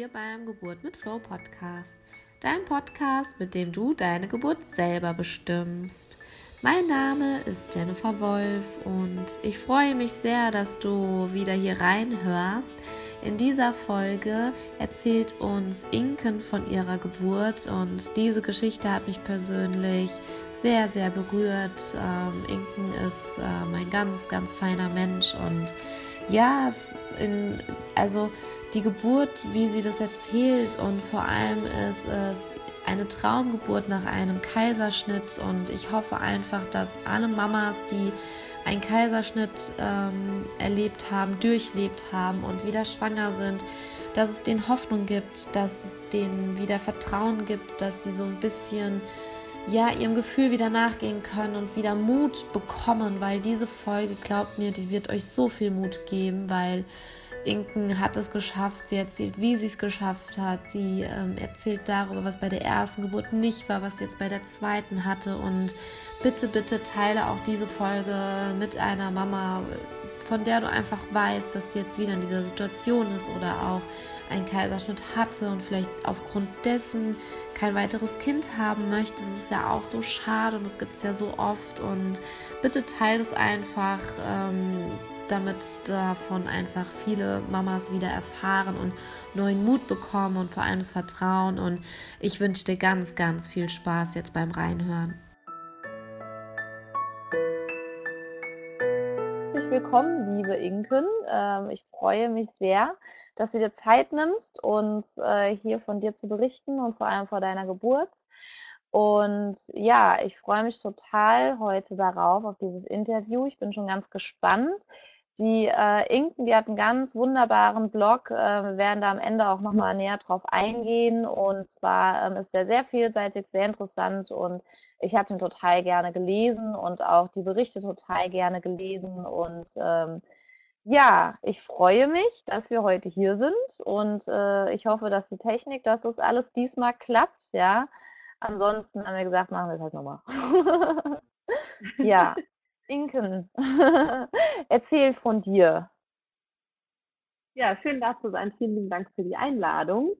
hier beim Geburt mit Flow Podcast. Dein Podcast, mit dem du deine Geburt selber bestimmst. Mein Name ist Jennifer Wolf und ich freue mich sehr, dass du wieder hier reinhörst. In dieser Folge erzählt uns Inken von ihrer Geburt und diese Geschichte hat mich persönlich sehr, sehr berührt. Ähm, Inken ist ähm, ein ganz, ganz feiner Mensch und ja, in, also die Geburt, wie sie das erzählt und vor allem ist es eine Traumgeburt nach einem Kaiserschnitt und ich hoffe einfach, dass alle Mamas, die einen Kaiserschnitt ähm, erlebt haben, durchlebt haben und wieder schwanger sind, dass es denen Hoffnung gibt, dass es denen wieder Vertrauen gibt, dass sie so ein bisschen ja ihrem Gefühl wieder nachgehen können und wieder Mut bekommen, weil diese Folge, glaubt mir, die wird euch so viel Mut geben, weil Inken hat es geschafft, sie erzählt, wie sie es geschafft hat, sie ähm, erzählt darüber, was bei der ersten Geburt nicht war, was sie jetzt bei der zweiten hatte und bitte, bitte teile auch diese Folge mit einer Mama, von der du einfach weißt, dass sie jetzt wieder in dieser Situation ist oder auch einen Kaiserschnitt hatte und vielleicht aufgrund dessen kein weiteres Kind haben möchte. Das ist ja auch so schade und das gibt es ja so oft und bitte teile es einfach. Ähm, damit davon einfach viele Mamas wieder erfahren und neuen Mut bekommen und vor allem das Vertrauen. Und ich wünsche dir ganz, ganz viel Spaß jetzt beim Reinhören. Willkommen, liebe Inken. Ähm, ich freue mich sehr, dass du dir Zeit nimmst, uns äh, hier von dir zu berichten und vor allem vor deiner Geburt. Und ja, ich freue mich total heute darauf, auf dieses Interview. Ich bin schon ganz gespannt. Die äh, Inken, die hat einen ganz wunderbaren Blog. Äh, wir werden da am Ende auch nochmal näher drauf eingehen. Und zwar ähm, ist der sehr vielseitig, sehr interessant und ich habe den total gerne gelesen und auch die Berichte total gerne gelesen. Und ähm, ja, ich freue mich, dass wir heute hier sind und äh, ich hoffe, dass die Technik, dass das alles diesmal klappt, ja. Ansonsten haben wir gesagt, machen wir es halt nochmal. ja, Inken, erzähl von dir. Ja, schön da zu sein. Vielen lieben Dank für die Einladung.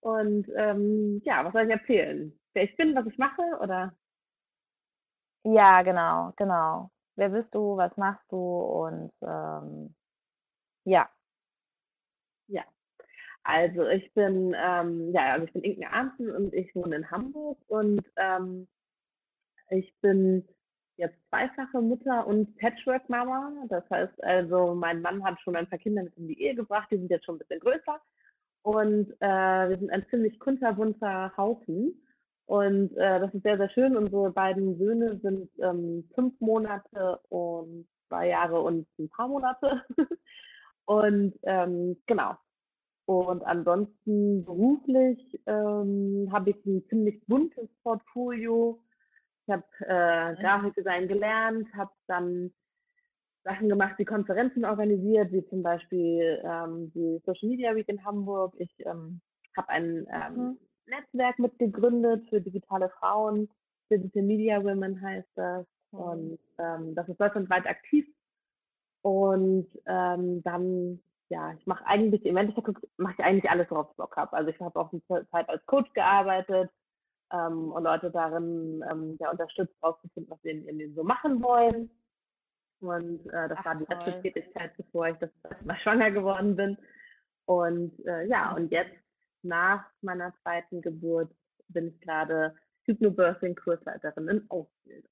Und ähm, ja, was soll ich erzählen? Wer ich bin, was ich mache, oder? Ja, genau, genau. Wer bist du, was machst du und ähm, ja. Ja. Also ich bin, ähm, ja, also ich bin Inken Arnzen und ich wohne in Hamburg und ähm, ich bin jetzt zweifache Mutter und Patchwork-Mama. Das heißt also, mein Mann hat schon ein paar Kinder mit in die Ehe gebracht, die sind jetzt schon ein bisschen größer. Und äh, wir sind ein ziemlich kunterbunter Haufen. Und äh, das ist sehr, sehr schön. Unsere beiden Söhne sind ähm, fünf Monate und zwei Jahre und ein paar Monate. und ähm, genau. Und ansonsten beruflich ähm, habe ich ein ziemlich buntes Portfolio ich habe äh, mhm. Grafikdesign gelernt, habe dann Sachen gemacht, die Konferenzen organisiert, wie zum Beispiel ähm, die Social Media Week in Hamburg. Ich ähm, habe ein ähm, mhm. Netzwerk mitgegründet für digitale Frauen. Digital Media Women heißt das. Mhm. Und ähm, das ist deutschlandweit aktiv. Und ähm, dann, ja, ich mache eigentlich, im Endeffekt mache ich eigentlich alles, worauf ich Bock habe. Also ich habe auch eine Zeit als Coach gearbeitet, ähm, und Leute darin ähm, ja, unterstützt, rauszufinden, was sie in Leben so machen wollen. Und äh, das Ach, war die toll. letzte Tätigkeit, bevor ich das erste schwanger geworden bin. Und äh, ja, und jetzt nach meiner zweiten Geburt bin ich gerade Hypnobirthing-Kursleiterin in Ausbildung.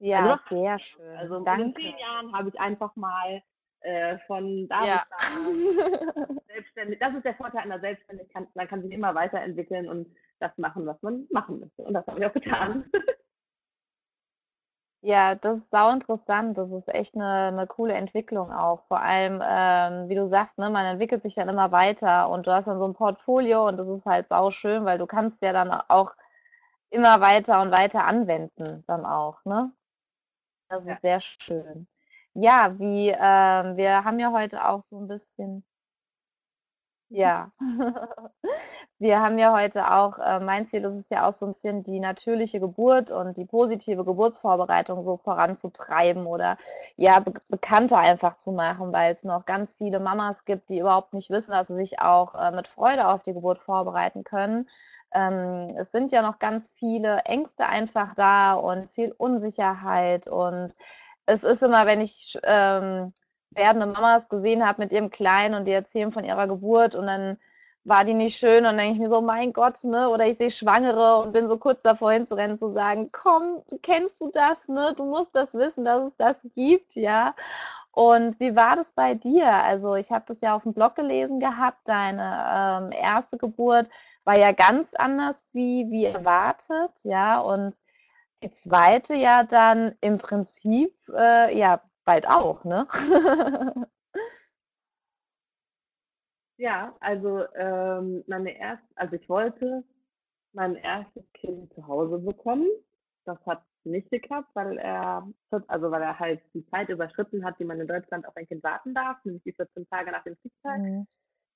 Ja, also, sehr schön. Also Danke. in zehn Jahren habe ich einfach mal äh, von da ja. bis selbstständig. Das ist der Vorteil einer Selbstständigkeit. Man kann sich immer weiterentwickeln und das machen, was man machen möchte. Und das habe ich auch getan. Ja, das ist sau interessant. Das ist echt eine, eine coole Entwicklung auch. Vor allem, ähm, wie du sagst, ne, man entwickelt sich dann immer weiter und du hast dann so ein Portfolio und das ist halt sau schön, weil du kannst ja dann auch immer weiter und weiter anwenden dann auch, ne? Das ja. ist sehr schön. Ja, wie, ähm, wir haben ja heute auch so ein bisschen ja. wir haben ja heute auch, äh, mein Ziel ist es ja auch so ein bisschen die natürliche Geburt und die positive Geburtsvorbereitung so voranzutreiben oder ja, be bekannter einfach zu machen, weil es noch ganz viele Mamas gibt, die überhaupt nicht wissen, dass sie sich auch äh, mit Freude auf die Geburt vorbereiten können. Ähm, es sind ja noch ganz viele Ängste einfach da und viel Unsicherheit und es ist immer, wenn ich ähm, werdende Mamas gesehen habe mit ihrem Kleinen und die erzählen von ihrer Geburt und dann war die nicht schön? Und dann denke ich mir so, mein Gott, ne? Oder ich sehe Schwangere und bin so kurz davor hinzurennen, zu sagen, komm, kennst du das, ne? Du musst das wissen, dass es das gibt, ja. Und wie war das bei dir? Also ich habe das ja auf dem Blog gelesen gehabt, deine ähm, erste Geburt war ja ganz anders wie, wie erwartet, ja. Und die zweite ja dann im Prinzip, äh, ja, bald auch, ne? Ja, also ähm, meine erste, also ich wollte mein erstes Kind zu Hause bekommen. Das hat nicht geklappt, weil er, also weil er halt die Zeit überschritten hat, die man in Deutschland auf ein Kind warten darf, nämlich die 14 Tage nach dem Kriegstag. Mhm.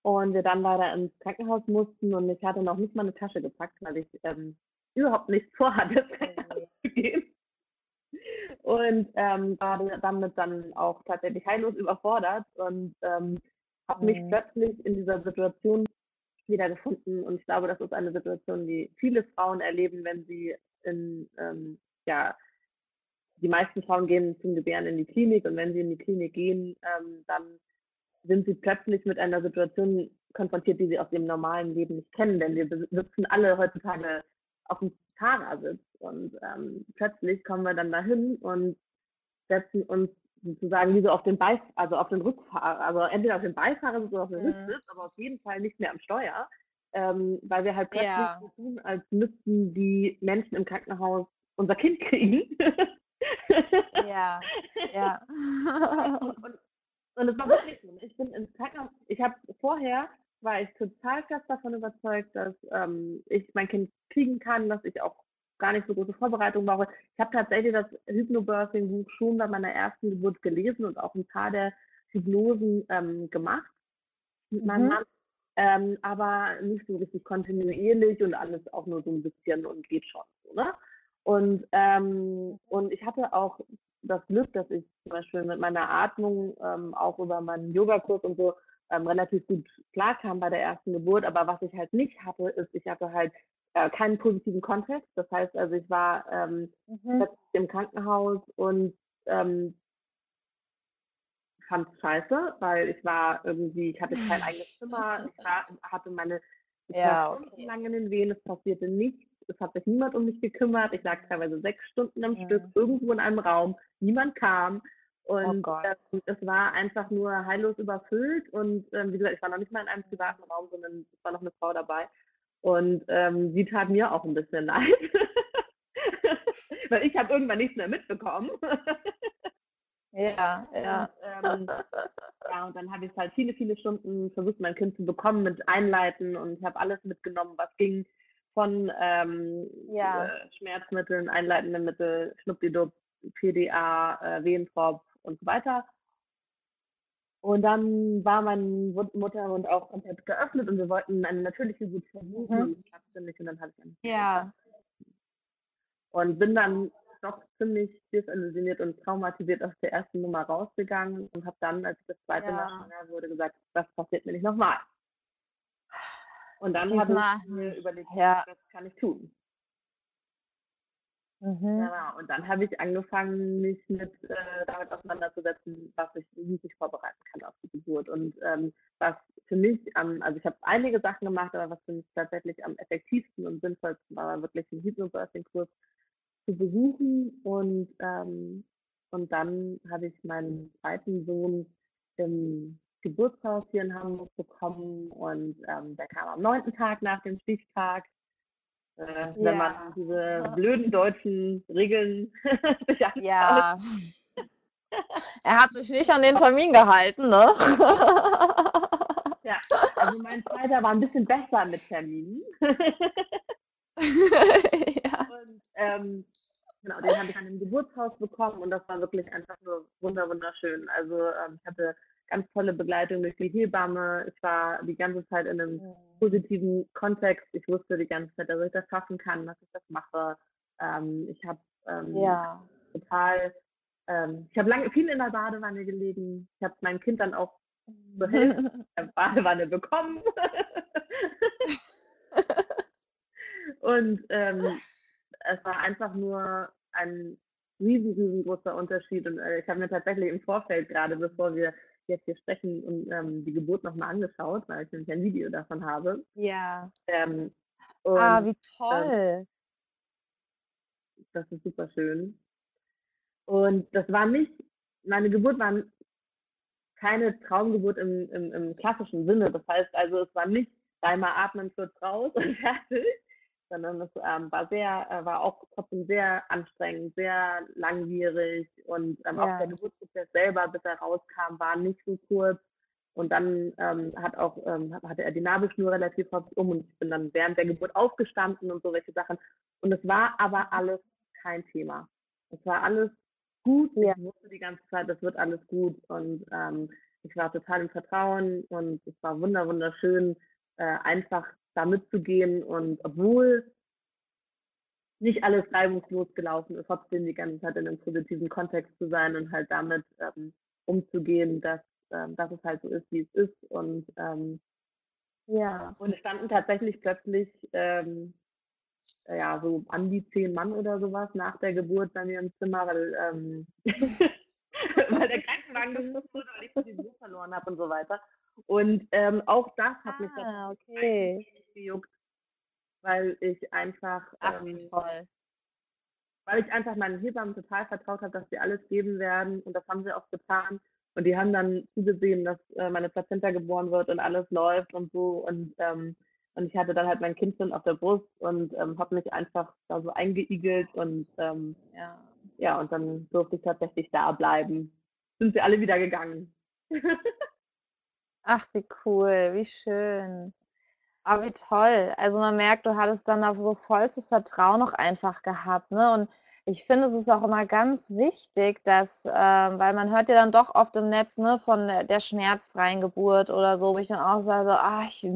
Und wir dann leider ins Krankenhaus mussten und ich hatte noch nicht mal eine Tasche gepackt, weil ich ähm, überhaupt nichts vorhatte, ins Krankenhaus zu gehen. Und ähm, war damit dann auch tatsächlich heillos überfordert und ähm, habe mich mhm. plötzlich in dieser Situation wiedergefunden und ich glaube, das ist eine Situation, die viele Frauen erleben, wenn sie in, ähm, ja, die meisten Frauen gehen zum Gebären in die Klinik. Und wenn sie in die Klinik gehen, ähm, dann sind sie plötzlich mit einer Situation konfrontiert, die sie aus dem normalen Leben nicht kennen, denn wir sitzen alle heutzutage auf dem Fahrersitz und ähm, plötzlich kommen wir dann dahin und setzen uns sozusagen wie so auf den Beif also auf den Rückfahrer, also entweder auf den Beifahrer oder auf den mhm. Rücksitz, aber auf jeden Fall nicht mehr am Steuer, ähm, weil wir halt plötzlich ja. so tun, als müssten die Menschen im Krankenhaus unser Kind kriegen. ja, ja. und, und, und es war wirklich so. Ich bin ins Krankenhaus, ich habe vorher war ich total fest davon überzeugt, dass ähm, ich mein Kind kriegen kann, dass ich auch gar nicht so große Vorbereitung brauche. Ich habe tatsächlich das Hypnobirthing-Buch schon bei meiner ersten Geburt gelesen und auch ein paar der Hypnosen ähm, gemacht mit meinem mhm. Mann. Ähm, aber nicht so richtig kontinuierlich und alles auch nur so ein bisschen und geht schon so, ne? Und, ähm, und ich hatte auch das Glück, dass ich zum Beispiel mit meiner Atmung ähm, auch über meinen Yogakurs und so ähm, relativ gut klarkam bei der ersten Geburt. Aber was ich halt nicht hatte, ist, ich hatte halt äh, keinen positiven Kontext. Das heißt also, ich war ähm, mhm. im Krankenhaus und ähm, fand es scheiße, weil ich war irgendwie, ich hatte kein eigenes Zimmer, ich war, hatte meine, ich ja, war okay. lang in den Wehen, es passierte nichts, es hat sich niemand um mich gekümmert, ich lag teilweise sechs Stunden am mhm. Stück irgendwo in einem Raum, niemand kam und oh ähm, es war einfach nur heillos überfüllt und ähm, wie gesagt, ich war noch nicht mal in einem privaten Raum, sondern es war noch eine Frau dabei und ähm, sie tat mir auch ein bisschen leid. Weil ich habe irgendwann nichts mehr mitbekommen. ja, ja. Und, ähm, ja, und dann habe ich halt viele, viele Stunden versucht, mein Kind zu bekommen mit Einleiten und ich habe alles mitgenommen, was ging von ähm, ja. äh, Schmerzmitteln, einleitende Mittel, Schnuppdidup, PDA, äh, Wehentropf und so weiter. Und dann war mein Muttermund auch komplett geöffnet und wir wollten eine natürliche Geburt versuchen mhm. und klappte nicht und dann hatte ich einen Ja. Und bin dann doch ziemlich desillusioniert und traumatisiert aus der ersten Nummer rausgegangen und habe dann, als ich das zweite ja. Mal schwanger wurde, gesagt, das passiert mir nicht nochmal. Und dann habe ich mir überlegt, ja. was kann ich tun? Mhm. Genau. Und dann habe ich angefangen, mich mit äh, damit auseinanderzusetzen, was ich, wie ich vorbereiten kann auf die Geburt. Und ähm, was für mich am, also ich habe einige Sachen gemacht, aber was für mich tatsächlich am effektivsten und sinnvollsten war, wirklich einen Hypnobirthing-Kurs zu besuchen. Und, ähm, und dann habe ich meinen zweiten Sohn im Geburtshaus hier in Hamburg bekommen und ähm, der kam am neunten Tag nach dem Stichtag äh, wenn man diese blöden deutschen Regeln sich Ja. er hat sich nicht an den Termin gehalten, ne? ja, also mein zweiter war ein bisschen besser mit Terminen. ja. Und ähm, genau, den habe ich an dem Geburtshaus bekommen und das war wirklich einfach nur wunderschön. Also ähm, ich hatte ganz tolle Begleitung durch die Hebamme. Ich war die ganze Zeit in einem mhm. positiven Kontext. Ich wusste die ganze Zeit, dass ich das schaffen kann, dass ich das mache. Ähm, ich habe ähm, ja. total, ähm, ich habe lange viel in der Badewanne gelegen. Ich habe mein Kind dann auch zur Hälfte der Badewanne bekommen. Und ähm, es war einfach nur ein riesen, riesengroßer Unterschied. Und äh, ich habe mir tatsächlich im Vorfeld gerade, bevor wir jetzt hier sprechen, und, ähm, die Geburt nochmal angeschaut, weil ich nämlich ein Video davon habe. Ja. Ähm, und, ah, wie ähm, toll. das ist super schön. Und das war nicht, meine Geburt war keine Traumgeburt im, im, im klassischen Sinne. Das heißt also, es war nicht dreimal atmen, kurz raus und fertig, sondern es ähm, war sehr, äh, war auch trotzdem sehr anstrengend, sehr langwierig und ähm, ja. auch der Geburtsprozess selber, bis er rauskam, war nicht so kurz. Und dann ähm, hat auch, ähm, hatte er die Nabelschnur relativ häufig um und ich bin dann während der Geburt aufgestanden und so welche Sachen. Und es war aber alles kein Thema. Es war alles gut. Ja. Ich wusste die ganze Zeit, es wird alles gut. Und ähm, ich war total im Vertrauen und es war wunder, wunderschön, äh, einfach da mitzugehen und obwohl nicht alles reibungslos gelaufen ist, trotzdem die ganze Zeit in einem positiven Kontext zu sein und halt damit ähm, umzugehen, dass, ähm, dass es halt so ist, wie es ist. Und ähm, ja. Und es standen tatsächlich plötzlich ähm, ja so an die zehn Mann oder sowas nach der Geburt bei mir im Zimmer, weil, ähm, weil der Krankenwagen gefunden wurde, weil ich die Besuch verloren habe und so weiter. Und ähm, auch das hat mich ah, okay. Gejuckt, weil ich einfach. Ach, ähm, toll. Weil ich einfach meinen Hebammen total vertraut habe, dass sie alles geben werden. Und das haben sie auch getan. Und die haben dann zugesehen, dass äh, meine Plazenta geboren wird und alles läuft und so. Und, ähm, und ich hatte dann halt mein Kind schon auf der Brust und ähm, habe mich einfach da so eingeigelt und ähm, ja. ja, und dann durfte ich tatsächlich da bleiben. Sind sie alle wieder gegangen. Ach, wie cool, wie schön. Aber wie toll. Also man merkt, du hattest dann da so vollstes Vertrauen auch einfach gehabt, ne? Und ich finde, es ist auch immer ganz wichtig, dass, äh, weil man hört ja dann doch oft im Netz, ne, von der, schmerzfreien Geburt oder so, wo ich dann auch sage, ah, ich,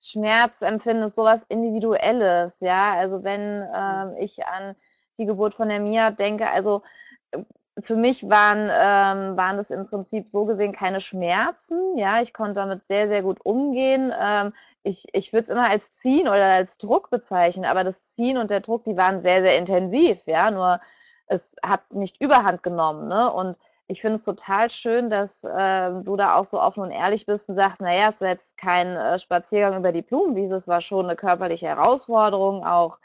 Schmerz empfinde ist sowas Individuelles, ja. Also wenn ähm, ich an die Geburt von der Mia denke, also für mich waren, ähm, waren das im Prinzip so gesehen keine Schmerzen. Ja, ich konnte damit sehr, sehr gut umgehen. Ähm, ich ich würde es immer als Ziehen oder als Druck bezeichnen, aber das Ziehen und der Druck, die waren sehr, sehr intensiv. Ja, nur es hat nicht überhand genommen. Ne? Und ich finde es total schön, dass äh, du da auch so offen und ehrlich bist und sagst, naja, es war jetzt kein äh, Spaziergang über die Blumenwiese, es war schon eine körperliche Herausforderung. Auch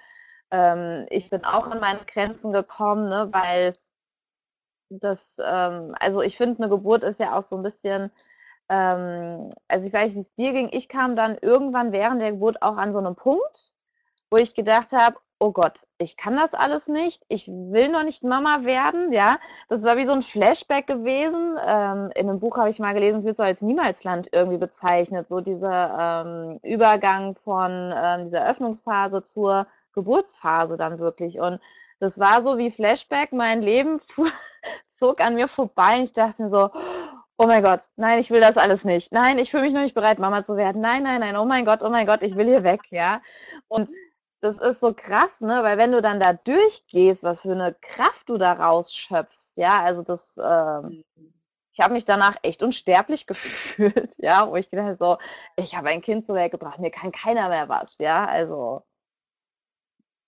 ähm, ich bin auch an meine Grenzen gekommen, ne, weil das, ähm, also ich finde, eine Geburt ist ja auch so ein bisschen, ähm, also ich weiß nicht, wie es dir ging. Ich kam dann irgendwann während der Geburt auch an so einem Punkt, wo ich gedacht habe, oh Gott, ich kann das alles nicht, ich will noch nicht Mama werden, ja. Das war wie so ein Flashback gewesen. Ähm, in einem Buch habe ich mal gelesen, es wird so als Niemalsland irgendwie bezeichnet, so dieser ähm, Übergang von ähm, dieser Öffnungsphase zur Geburtsphase dann wirklich. Und das war so wie Flashback, mein Leben fuhr, zog an mir vorbei und ich dachte mir so, oh mein Gott, nein, ich will das alles nicht. Nein, ich fühle mich noch nicht bereit, Mama zu werden. Nein, nein, nein, oh mein Gott, oh mein Gott, ich will hier weg, ja. Und das ist so krass, ne, weil wenn du dann da durchgehst, was für eine Kraft du da rausschöpfst, ja, also das, äh, ich habe mich danach echt unsterblich gefühlt, ja, wo ich gedacht habe, so, ich habe ein Kind zur Welt gebracht, mir kann keiner mehr was, ja, also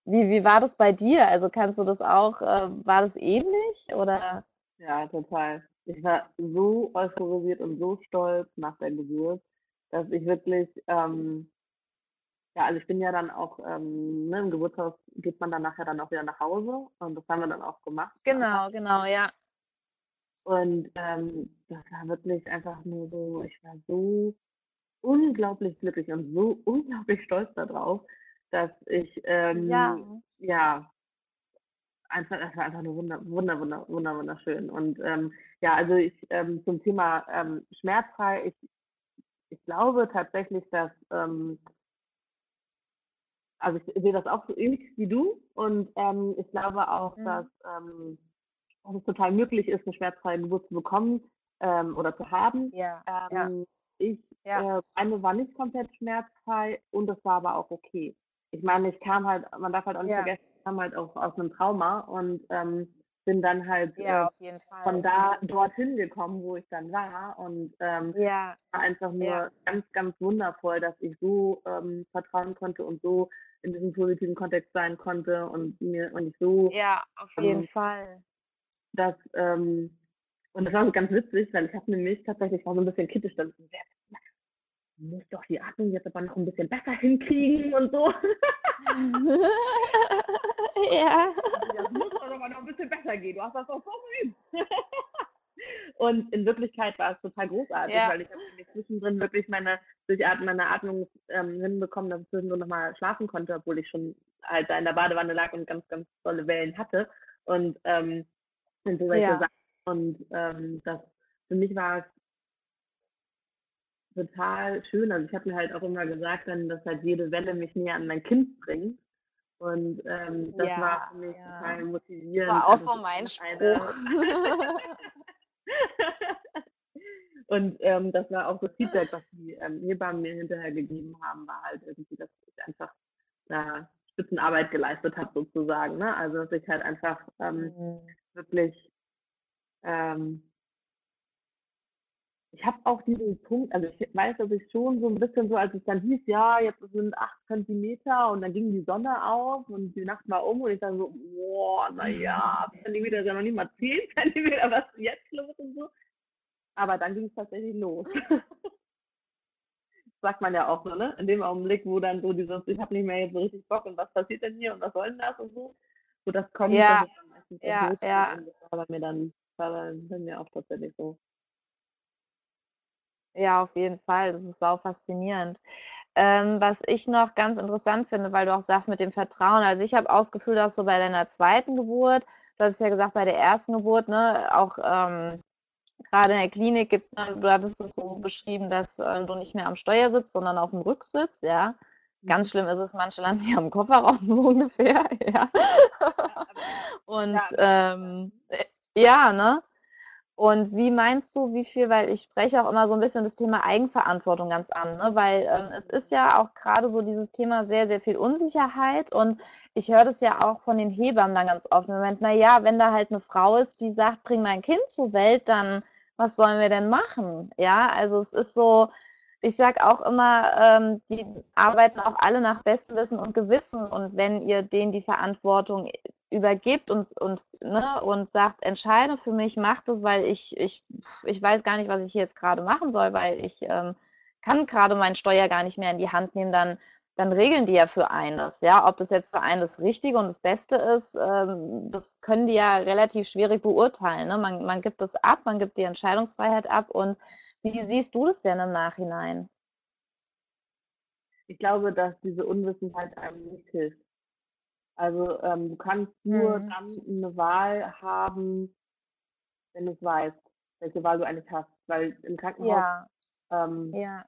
wie, wie war das bei dir? Also kannst du das auch, äh, war das ähnlich oder? Ja, total. Ich war so euphorisiert und so stolz nach der Geburt, dass ich wirklich, ähm, ja, also ich bin ja dann auch, ähm, ne, im Geburtshaus geht man dann nachher dann auch wieder nach Hause und das haben wir dann auch gemacht. Genau, genau, ja. Und ähm, das war wirklich einfach nur so, ich war so unglaublich glücklich und so unglaublich stolz darauf, dass ich, ähm, ja. ja, einfach, das war einfach nur wunder, wunder, wunder, wunder, wunderschön. Und ähm, ja, also ich ähm, zum Thema ähm, schmerzfrei, ich, ich glaube tatsächlich, dass, ähm, also ich sehe das auch so ähnlich wie du und ähm, ich glaube auch, mhm. dass, ähm, dass es total möglich ist, eine schmerzfreie Geburt zu bekommen. ähm, oder zu haben. Ja, ja, Ähm, ich, ja, äh, meine war nicht komplett schmerzfrei und das war aber auch okay. Ich meine, ich kam halt, man darf halt auch nicht ja, vergessen, ich kam halt auch aus einem Trauma und ähm, bin dann halt äh, ja, jeden von da dorthin gekommen, wo ich dann war und ähm, Ja, war einfach ja, nur ganz, ganz wundervoll, dass ich so ähm, vertrauen konnte und so in diesem positiven Kontext sein konnte und mir und ich so ja, auf jeden ähm, Fall. das ähm, und das war so ganz witzig, weil ich habe nämlich tatsächlich war so ein bisschen kritisch so, wer muss doch die Atmung jetzt aber noch ein bisschen besser hinkriegen und so. Ja. Das muss doch aber noch ein bisschen besser gehen. Du hast das doch so geübt. Und in Wirklichkeit war es total großartig, Ja, weil ich habe zwischendrin wirklich meine Durchatmen, meine Atmung ähm, hinbekommen, dass ich zwischendrin nochmal schlafen konnte, obwohl ich schon halt da in der Badewanne lag und ganz, ganz tolle Wellen hatte. Und, ähm, und so solche ja, Sachen. Und ähm, das für mich war es total schön. Also ich habe mir halt auch immer gesagt, dann, dass halt jede Welle mich näher an mein Kind bringt. Und ähm, das war ja, für mich ja. total Das motivierend. war auch Also so das mein Spruch. Und ähm, das war auch das Feedback, was die ähm, Hebammen mir hinterher gegeben haben, war halt irgendwie, dass ich einfach da Spitzenarbeit geleistet habe sozusagen. Ne? Also dass ich halt einfach ähm, Mhm. wirklich ähm, ich habe auch diesen Punkt, also ich weiß, dass ich schon so ein bisschen so, als es dann hieß, ja, jetzt sind acht Zentimeter und dann ging die Sonne auf und die Nacht war um und ich dann so, boah, naja, Zentimeter ist ja noch nicht mal zehn Zentimeter, was ist jetzt los und so. Aber dann ging es tatsächlich los. Sagt man ja auch so, ne? In dem Augenblick, wo dann so dieses, ich habe nicht mehr jetzt so richtig Bock und was passiert denn hier und was soll denn das und so, wo das kommt, das Ja, ist dann meistens ja, ja, und das war bei mir dann, war dann bei mir auch tatsächlich so. Ja, auf jeden Fall. Das ist sau faszinierend. Ähm, was ich noch ganz interessant finde, weil du auch sagst mit dem Vertrauen. Also ich habe auch das Gefühl, dass so bei deiner zweiten Geburt, du hattest ja gesagt, bei der ersten Geburt, ne, auch ähm, gerade in der Klinik gibt man, du hattest es so beschrieben, dass äh, du nicht mehr am Steuer sitzt, sondern auf dem Rücksitz, ja. Ganz Mhm. schlimm ist es, manche landen ja im Kofferraum so ungefähr, ja. Und ähm, äh, ja, ne? Und wie meinst du, wie viel, weil ich spreche auch immer so ein bisschen das Thema Eigenverantwortung ganz an, ne? Weil ähm, es ist ja auch gerade so dieses Thema sehr, sehr viel Unsicherheit und ich höre das ja auch von den Hebammen dann ganz oft im Moment, na ja, wenn da halt eine Frau ist, die sagt, bring mein Kind zur Welt, dann was sollen wir denn machen? Ja, also es ist so, ich sage auch immer, ähm, die arbeiten auch alle nach bestem Wissen und Gewissen und wenn ihr denen die Verantwortung übergibt und, und, ne, und sagt, entscheide für mich, mach das, weil ich, ich, ich weiß gar nicht, was ich jetzt gerade machen soll, weil ich ähm, kann gerade meinen Steuer gar nicht mehr in die Hand nehmen, dann, dann regeln die ja für einen das. Ja, ob es jetzt für einen das Richtige und das Beste ist, ähm, das können die ja relativ schwierig beurteilen. Ne? Man, man gibt das ab, man gibt die Entscheidungsfreiheit ab und wie siehst du das denn im Nachhinein? Ich glaube, dass diese Unwissenheit einem nicht hilft. Also ähm, du kannst nur Mhm. dann eine Wahl haben, wenn du es weißt, welche Wahl du eigentlich hast. Weil im Krankenhaus Ja, ähm, ja.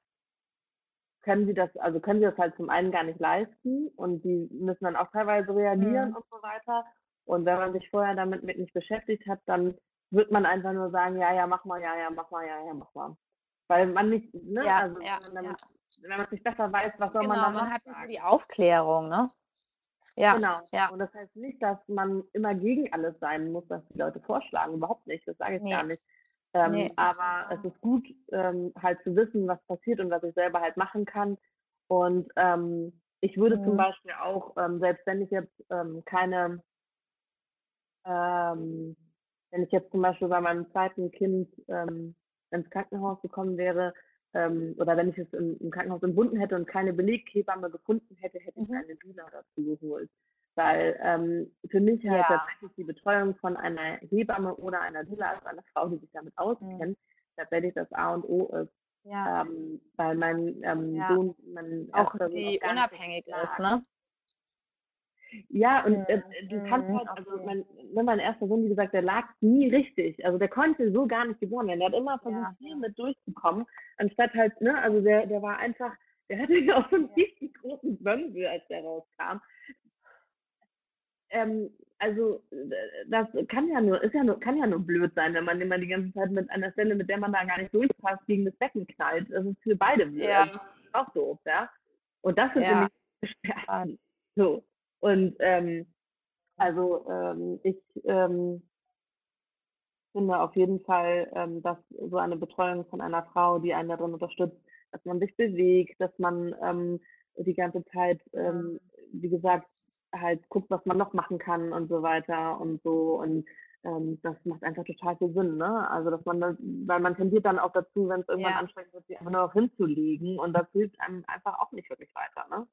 können sie das, also können sie das halt zum einen gar nicht leisten und die müssen dann auch teilweise reagieren Mhm. und so weiter. Und wenn man sich vorher damit mit nicht beschäftigt hat, dann wird man einfach nur sagen, ja, ja, mach mal, ja, ja, mach mal, ja, ja, mach mal. Weil man nicht, ne, Ja, also ja, wenn man, damit, wenn man es nicht besser weiß, was soll man Genau, dann man hat nicht so die Aufklärung, ne? Ja, Genau. ja. Und das heißt nicht, dass man immer gegen alles sein muss, was die Leute vorschlagen. Überhaupt nicht. Das sage ich Nee, gar nicht. Ähm, nee. aber es ist gut, ähm, halt zu wissen, was passiert und was ich selber halt machen kann. Und ähm, ich würde zum Mhm. Beispiel auch, ähm, selbst wenn ich jetzt ähm, keine, ähm, wenn ich jetzt zum Beispiel bei meinem zweiten Kind ins Krankenhaus gekommen wäre, ähm, oder wenn ich es im, im Krankenhaus entbunden hätte und keine Beleghebamme gefunden hätte, hätte ich Mhm. eine Doula dazu geholt. Weil ähm, für mich halt Ja. tatsächlich die Betreuung von einer Hebamme oder einer Doula, also einer Frau, die sich damit Mhm. auskennt, tatsächlich das A und O ist. Ja, Ähm, weil mein ähm, ja. Sohn, mein Auch die auch unabhängig ist, ne? Ja, und äh, du kannst halt, also mein, ne, mein erster Sohn, wie gesagt, der lag nie richtig. Also der konnte so gar nicht geboren werden. Der hat immer versucht, hier ja. mit durchzukommen, anstatt halt, ne, also der, der war einfach, der hatte ja auch so einen Ja. richtig großen Bönsel, als der rauskam. Ähm, also das kann ja nur, ist ja nur, kann ja nur blöd sein, wenn man immer die ganze Zeit mit einer Stelle, mit der man da gar nicht durchpasst, gegen das Becken knallt. Das ist für beide blöd. Ja. Das ist auch doof, ja. Und das ist ja. nämlich so. Und ähm, also ähm, ich ähm, finde auf jeden Fall, ähm, dass so eine Betreuung von einer Frau, die einen darin unterstützt, dass man sich bewegt, dass man ähm, die ganze Zeit, ähm, wie gesagt, halt guckt, was man noch machen kann und so weiter und so. Und ähm, das macht einfach total viel Sinn, ne? Also dass man das, weil man tendiert dann auch dazu, wenn es irgendwann ja. anstrengend wird, sich einfach nur noch hinzulegen und das hilft einem einfach auch nicht wirklich weiter, ne?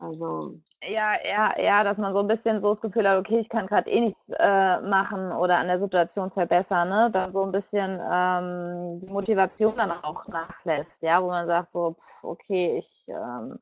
Also. Ja, ja, ja, dass man so ein bisschen so das Gefühl hat, okay, ich kann gerade eh nichts äh, machen oder an der Situation verbessern, ne? Dann so ein bisschen ähm, die Motivation dann auch nachlässt, ja, wo man sagt so, pff, okay, ich ähm,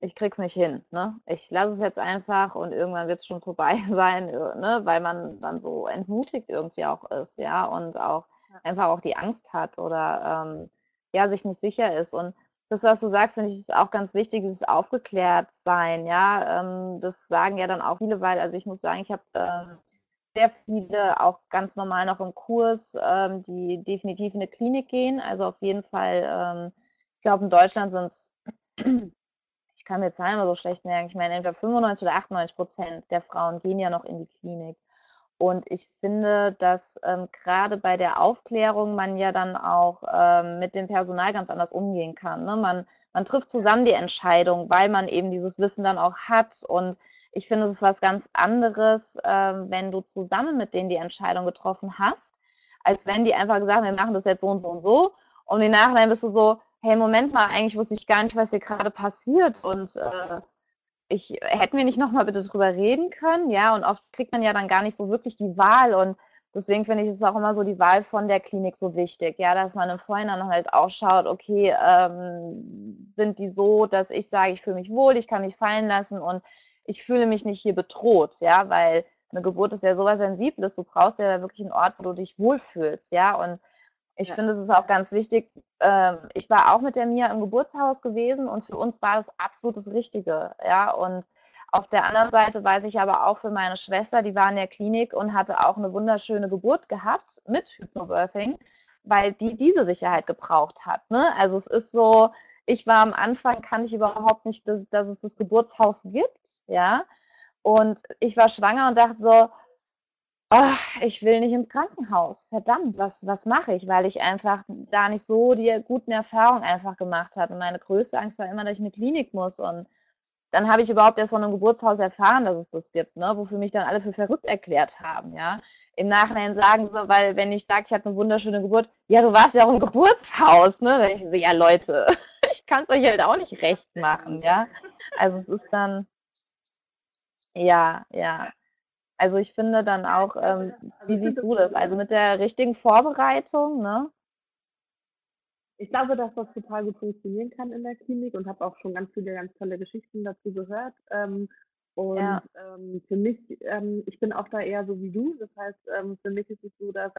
ich krieg's nicht hin, ne? Ich lasse es jetzt einfach und irgendwann wird es schon vorbei sein, äh, ne? Weil man dann so entmutigt irgendwie auch ist, ja, und auch einfach auch die Angst hat oder ähm, ja, sich nicht sicher ist. Und das, was du sagst, finde ich, ist auch ganz wichtig, dieses aufgeklärt sein, ja. Ähm, das sagen ja dann auch viele, weil, also ich muss sagen, ich habe ähm, sehr viele auch ganz normal noch im Kurs, ähm, die definitiv in eine Klinik gehen. Also auf jeden Fall, ähm, ich glaube, in Deutschland sind es ich kann mir Zahlen immer so schlecht merken. Ich meine, entweder 95 oder 98 Prozent der Frauen gehen ja noch in die Klinik. Und ich finde, dass ähm, gerade bei der Aufklärung man ja dann auch ähm, mit dem Personal ganz anders umgehen kann. Ne? Man, man trifft zusammen die Entscheidung, weil man eben dieses Wissen dann auch hat. Und ich finde, es ist was ganz anderes, ähm, wenn du zusammen mit denen die Entscheidung getroffen hast, als wenn die einfach gesagt haben, wir machen das jetzt so und so und so. Und im Nachhinein bist du so, hey, Moment mal, eigentlich wusste ich gar nicht, was hier gerade passiert und äh, ich hätten wir nicht nochmal bitte drüber reden können, ja, und oft kriegt man ja dann gar nicht so wirklich die Wahl und deswegen finde ich es auch immer so die Wahl von der Klinik so wichtig, ja, dass man im Vorhinein halt auch schaut, okay, ähm, sind die so, dass ich sage, ich fühle mich wohl, ich kann mich fallen lassen und ich fühle mich nicht hier bedroht, ja, weil eine Geburt ist ja sowas Sensibles, du brauchst ja da wirklich einen Ort, wo du dich wohlfühlst, ja, und ich ja. finde, es ist auch ganz wichtig. Ähm, ich war auch mit der Mia im Geburtshaus gewesen und für uns war das absolut das Richtige. Ja, und auf der anderen Seite weiß ich aber auch für meine Schwester, die war in der Klinik und hatte auch eine wunderschöne Geburt gehabt mit Hypnobirthing, weil die diese Sicherheit gebraucht hat. Ne? Also es ist so, ich war am Anfang, kannte ich überhaupt nicht, dass, dass es das Geburtshaus gibt, ja. Und ich war schwanger und dachte so, oh, ich will nicht ins Krankenhaus. Verdammt, was, was mache ich? Weil ich einfach da nicht so die guten Erfahrungen einfach gemacht habe. Und meine größte Angst war immer, dass ich in eine Klinik muss. Und dann habe ich überhaupt erst von einem Geburtshaus erfahren, dass es das gibt, ne? wofür mich dann alle für verrückt erklärt haben, ja. Im Nachhinein sagen sie, weil wenn ich sage, ich hatte eine wunderschöne Geburt, ja, du warst ja auch im Geburtshaus, ne? Dann ich so, ja, Leute, ich kann es euch halt auch nicht recht machen, ja. Also es ist dann, ja, ja. Also ich finde dann auch, ähm, wie siehst du das? Also mit der richtigen Vorbereitung, ne? Ich glaube, dass das total gut funktionieren kann in der Klinik und habe auch schon ganz viele ganz tolle Geschichten dazu gehört. Ähm, und ja. ähm, für mich, ähm, ich bin auch da eher so wie du. Das heißt, ähm, für mich ist es so, dass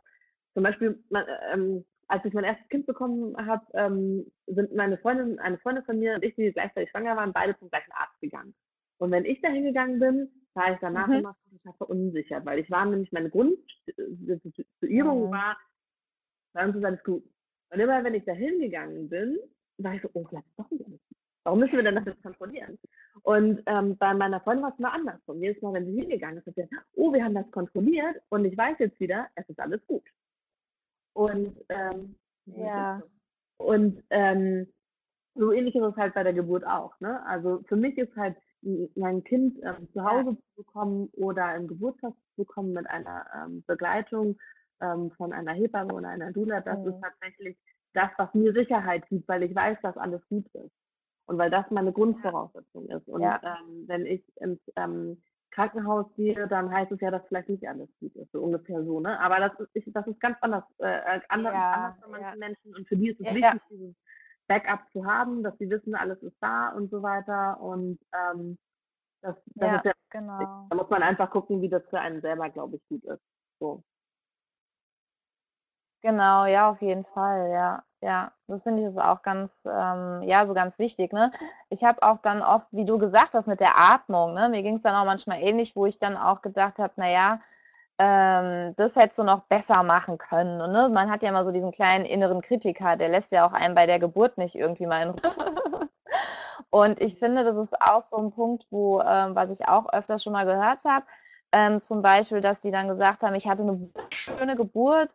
zum Beispiel, man, ähm, als ich mein erstes Kind bekommen habe, ähm, sind meine Freundin, eine Freundin von mir und ich, die gleichzeitig schwanger waren, beide zum gleichen Arzt gegangen. Und wenn ich da hingegangen bin, war ich danach mhm. immer total verunsichert, weil ich war nämlich meine Grundsituierung mhm. war, bei uns ist alles gut. Und immer wenn ich da hingegangen bin, war ich so, oh, vielleicht ist doch nicht alles gut. Warum müssen wir denn das jetzt kontrollieren? Und ähm, bei meiner Freundin war es mal andersrum. Jedes Mal, wenn sie hingegangen ist, hat sie gesagt, oh, wir haben das kontrolliert und ich weiß jetzt wieder, es ist alles gut. Und ähm, ja. Und ähm, so ähnlich ist es halt bei der Geburt auch. Ne? Also für mich ist halt mein Kind ähm, zu Hause ja. zu bekommen oder im Geburtshaus zu bekommen mit einer ähm, Begleitung ähm, von einer Hebamme oder einer Dula, das mhm. ist tatsächlich das, was mir Sicherheit gibt, weil ich weiß, dass alles gut ist. Und weil das meine Grundvoraussetzung ist. Und ja. ähm, wenn ich ins ähm, Krankenhaus gehe, dann heißt es ja, dass vielleicht nicht alles gut ist, so ungefähr so. Ne? Aber das ist, das ist ganz anders, äh, äh anders, ja, anders für manche Menschen. Und für die ist es wichtig, dieses Backup zu haben, dass sie wissen, alles ist da und so weiter. Und ähm, das, das ja, ist ja, genau. da muss man einfach gucken, wie das für einen selber, glaube ich, gut ist. So. Genau, ja, auf jeden Fall, ja. Ja, das finde ich ist auch ganz, ähm, ja, so ganz wichtig, ne? Ich habe auch dann oft, wie du gesagt hast, mit der Atmung, ne? Mir ging es dann auch manchmal ähnlich, wo ich dann auch gedacht habe, na ja, ähm, das hättest du noch besser machen können. Und, ne? Man hat ja immer so diesen kleinen inneren Kritiker, der lässt ja auch einen bei der Geburt nicht irgendwie mal in Ruhe. Und ich finde, das ist auch so ein Punkt, wo, ähm, was ich auch öfters schon mal gehört habe, ähm, zum Beispiel, dass die dann gesagt haben, ich hatte eine schöne Geburt,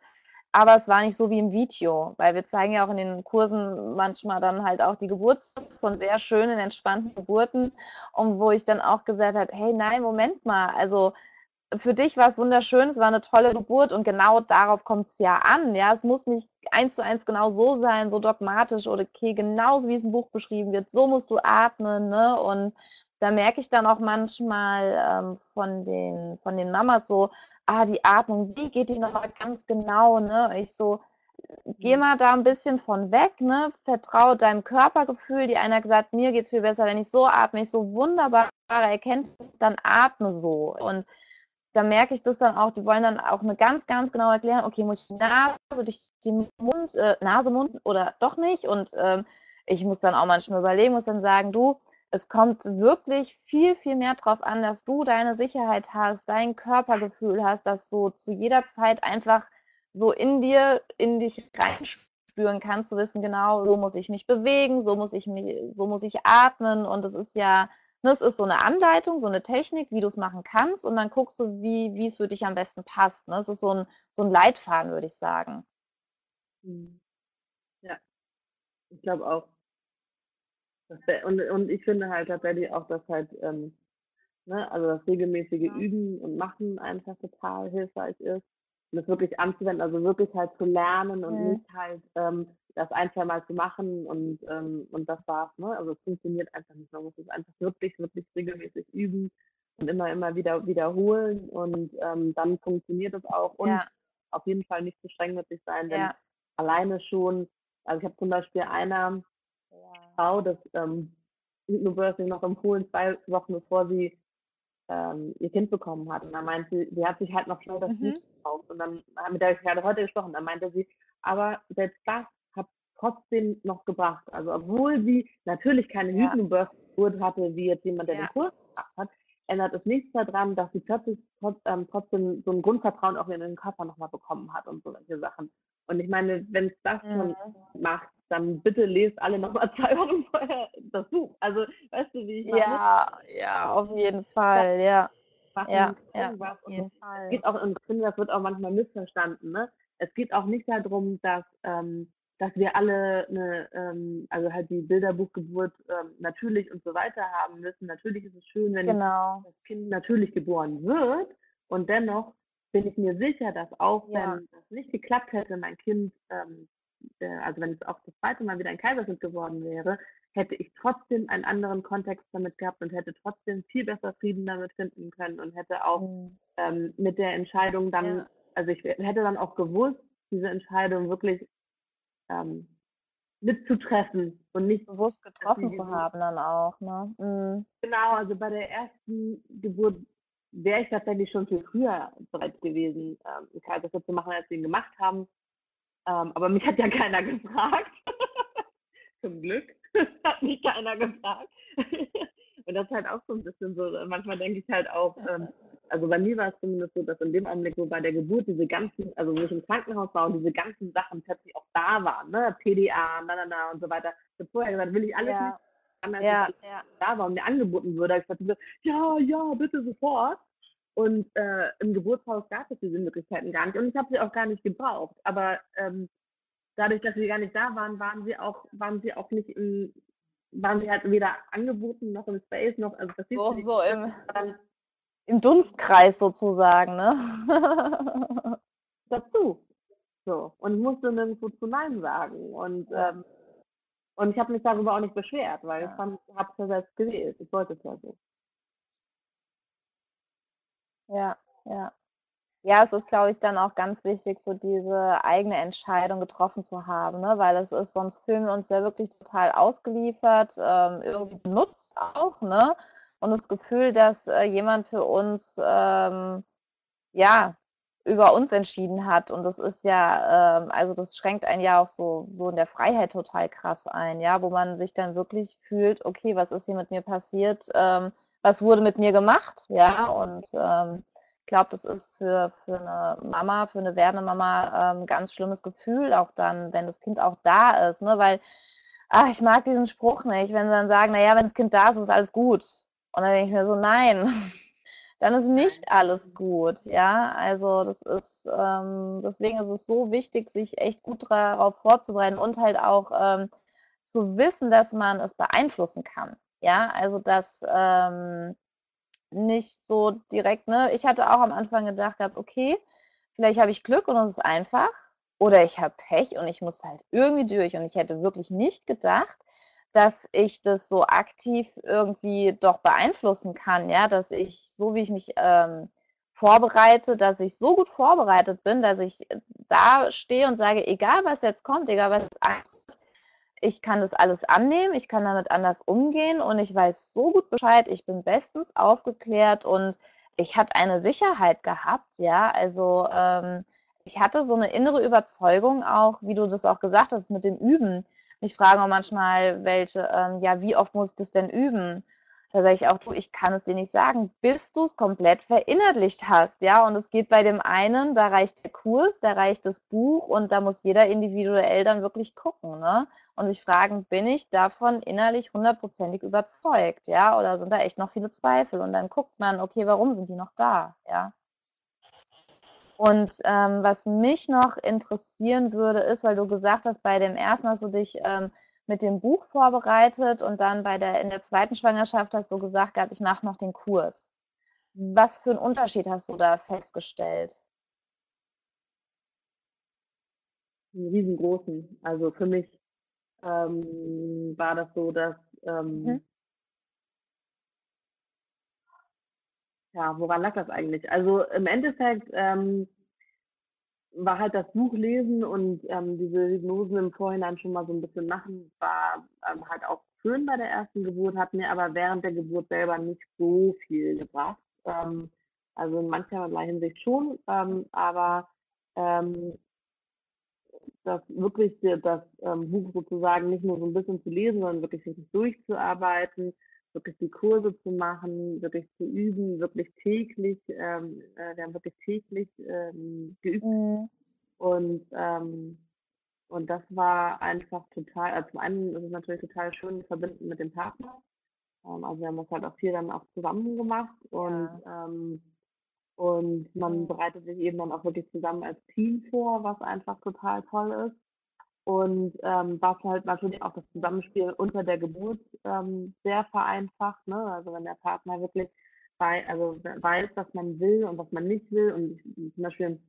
aber es war nicht so wie im Video, weil wir zeigen ja auch in den Kursen manchmal dann halt auch die Geburt von sehr schönen, entspannten Geburten und wo ich dann auch gesagt habe, hey, nein, Moment mal, also für dich war es wunderschön, es war eine tolle Geburt und genau darauf kommt es ja an. Ja, es muss nicht eins zu eins genau so sein, so dogmatisch oder okay, genauso wie es im Buch beschrieben wird, so musst du atmen, ne? Und da merke ich dann auch manchmal ähm, von den von den Mamas so, ah, die Atmung, wie geht die nochmal ganz genau, ne? Ich so, geh mhm. mal da ein bisschen von weg, ne? Vertraue deinem Körpergefühl. Die einer gesagt, mir geht es viel besser, wenn ich so atme, ich so wunderbare Erkenntnis, dann atme so. Und da merke ich das dann auch, die wollen dann auch eine ganz, ganz genau erklären, okay, muss ich die Nase durch den Mund, äh, Nase, Mund oder doch nicht? Und ähm, ich muss dann auch manchmal überlegen, muss dann sagen, du, es kommt wirklich viel, viel mehr darauf an, dass du deine Sicherheit hast, dein Körpergefühl hast, dass du zu jeder Zeit einfach so in dir, in dich reinspüren kannst, zu wissen, genau, so muss ich mich bewegen, so muss ich mich, so muss ich atmen und es ist ja Ne, es ist so eine Anleitung, so eine Technik, wie du es machen kannst und dann guckst du, wie wie es für dich am besten passt, ne? Es ist so ein so 'n Leitfaden, würde ich sagen. Mhm. Ja, ich glaube auch. und und ich finde halt tatsächlich auch, dass halt, ähm, ne, also das regelmäßige. Üben und Machen einfach total hilfreich ist das wirklich anzuwenden, also wirklich halt zu lernen und Mhm. nicht halt, ähm das ein, zwei Mal zu machen und, ähm, und das war's. Ne? Also es funktioniert einfach nicht. Man muss es einfach wirklich, wirklich regelmäßig üben und immer, immer wieder wiederholen und ähm, dann funktioniert es auch. Und ja. auf jeden Fall nicht zu streng mit sich sein, denn ja. alleine schon, also ich habe zum Beispiel einer ja. Frau, das ähm, Hypnobirthing noch empfohlen, zwei Wochen bevor sie ähm, ihr Kind bekommen hat. Und dann meinte sie, sie hat sich halt noch schnell das mhm. gekauft. Und dann, mit der ich gerade heute gesprochen, dann meinte sie, aber selbst das trotzdem noch gebracht. Also obwohl sie natürlich keine ja. Hypnobirth-Geburt hatte, wie jetzt jemand, der ja. den Kurs gemacht hat, ändert es nichts daran, dass sie plötzlich trotz, ähm, trotzdem so ein Grundvertrauen auch in den Körper nochmal bekommen hat und solche Sachen. Und ich meine, wenn es das mhm. schon macht, dann bitte lest alle nochmal zwei Wochen vorher das Buch. Also, weißt du, wie ich meine? Ja, ja, auf jeden Fall, ja. ja, ja, auf jeden Fall. Es geht auch, und ich finde, das wird auch manchmal missverstanden, ne? Es geht auch nicht darum, dass ähm, dass wir alle eine, ähm, also halt die Bilderbuchgeburt ähm, natürlich und so weiter haben müssen. Natürlich ist es schön, wenn genau. das Kind natürlich geboren wird. Und dennoch bin ich mir sicher, dass auch ja. wenn das nicht geklappt hätte, mein Kind, ähm, äh, also wenn es auch das zweite Mal wieder ein Kaiserschnitt geworden wäre, hätte ich trotzdem einen anderen Kontext damit gehabt und hätte trotzdem viel besser Frieden damit finden können und hätte auch mhm. ähm, mit der Entscheidung dann, ja. also ich hätte dann auch gewusst, diese Entscheidung wirklich ähm, mitzutreffen und nicht bewusst getroffen zu haben dann auch. Ne? Mhm. Genau, also bei der ersten Geburt wäre ich tatsächlich schon viel früher bereit gewesen, ähm, einen Kaiserschnitt zu machen, als wir ihn gemacht haben. Ähm, aber mich hat ja keiner gefragt. Zum Glück hat mich keiner gefragt. und das ist halt auch so ein bisschen so, manchmal denke ich halt auch, ähm, also bei mir war es zumindest so, dass in dem Augenblick, wo bei der Geburt diese ganzen, also wo ich im Krankenhaus war und diese ganzen Sachen plötzlich auch da waren, ne, PDA, na, na, na und so weiter. Ich habe vorher gesagt, will ich alles ja. nicht, anders ja, ja. da war und mir angeboten würde. Ich sagte, ja, ja, bitte sofort. Und äh, im Geburtshaus gab es diese Möglichkeiten gar nicht und ich habe sie auch gar nicht gebraucht. Aber ähm, dadurch, dass sie gar nicht da waren, waren sie auch, waren sie auch nicht im, waren sie halt weder angeboten noch im Space noch, also das so, so im, im Dunstkreis sozusagen, ne? Dazu. So. Und ich musste nirgendwo zu Nein sagen. Und, ähm, und ich habe mich darüber auch nicht beschwert, weil ja. ich habe es ja selbst gewählt. Ich wollte es ja so. Ja, ja. Ja, es ist, glaube ich, dann auch ganz wichtig, so diese eigene Entscheidung getroffen zu haben, ne? weil es ist, sonst fühlen wir uns ja wirklich total ausgeliefert, ähm, irgendwie benutzt auch, ne? und das Gefühl, dass äh, jemand für uns, ähm, ja, über uns entschieden hat. Und das ist ja, ähm, also das schränkt einen ja auch so, so in der Freiheit total krass ein, ja, wo man sich dann wirklich fühlt, okay, was ist hier mit mir passiert? Ähm, was wurde mit mir gemacht? Ja, und ähm, ich glaube, das ist für, für eine Mama, für eine werdende Mama ein ähm, ganz schlimmes Gefühl, auch dann, wenn das Kind auch da ist, ne? Weil, ach, ich mag diesen Spruch nicht, wenn sie dann sagen, naja, wenn das Kind da ist, ist alles gut. Und dann denke ich mir so, nein, dann ist nicht alles gut, ja. Also das ist, ähm, deswegen ist es so wichtig, sich echt gut darauf vorzubereiten und halt auch ähm, zu wissen, dass man es beeinflussen kann. Ja, also dass ähm, nicht so direkt, ne? Ich hatte auch am Anfang gedacht gehabt, okay, vielleicht habe ich Glück und es ist einfach. Oder ich habe Pech und ich muss halt irgendwie durch. Und ich hätte wirklich nicht gedacht, dass ich das so aktiv irgendwie doch beeinflussen kann, ja, dass ich, so wie ich mich ähm, vorbereite, dass ich so gut vorbereitet bin, dass ich da stehe und sage, egal was jetzt kommt, egal was jetzt ich kann das alles annehmen, ich kann damit anders umgehen und ich weiß so gut Bescheid, ich bin bestens aufgeklärt und ich hatte eine Sicherheit gehabt, ja, also ähm, ich hatte so eine innere Überzeugung auch, wie du das auch gesagt hast, mit dem Üben mich fragen auch manchmal welche, ähm, ja, wie oft muss ich das denn üben? Da sage ich auch, du, ich kann es dir nicht sagen, bis du es komplett verinnerlicht hast, ja. Und es geht bei dem einen, da reicht der Kurs, da reicht das Buch und da muss jeder individuell dann wirklich gucken, ne? Und sich fragen, bin ich davon innerlich hundertprozentig überzeugt, ja? Oder sind da echt noch viele Zweifel? Und dann guckt man, okay, warum sind die noch da, ja? Und ähm, was mich noch interessieren würde, ist, weil du gesagt hast, bei dem ersten hast du dich ähm, mit dem Buch vorbereitet und dann bei der in der zweiten Schwangerschaft hast du gesagt gehabt, ich mache noch den Kurs. Was für einen Unterschied hast du da festgestellt? Einen riesengroßen. Also für mich ähm, war das so, dass ähm, mhm. Ja, woran lag das eigentlich? Also im Endeffekt ähm, war halt das Buch lesen und ähm, diese Hypnosen im Vorhinein schon mal so ein bisschen machen, war ähm, halt auch schön bei der ersten Geburt, hat mir aber während der Geburt selber nicht so viel gebracht. Ähm, also in mancherlei Hinsicht schon, ähm, aber ähm, das wirklich das ähm, Buch sozusagen nicht nur so ein bisschen zu lesen, sondern wirklich richtig durchzuarbeiten, wirklich die Kurse zu machen, wirklich zu üben, wirklich täglich, ähm, äh, wir haben wirklich täglich ähm, geübt. Mhm. Und, ähm, und das war einfach total, also zum einen ist es natürlich total schön verbinden mit dem Partner. Ähm, also wir haben das halt auch viel dann auch zusammen gemacht und ja. ähm, und man bereitet sich eben dann auch wirklich zusammen als Team vor, was einfach total toll ist und ähm, was halt natürlich auch das Zusammenspiel unter der Geburt ähm, sehr vereinfacht. Ne? Also wenn der Partner wirklich bei, also weiß, was man will und was man nicht will. Und ich, zum Beispiel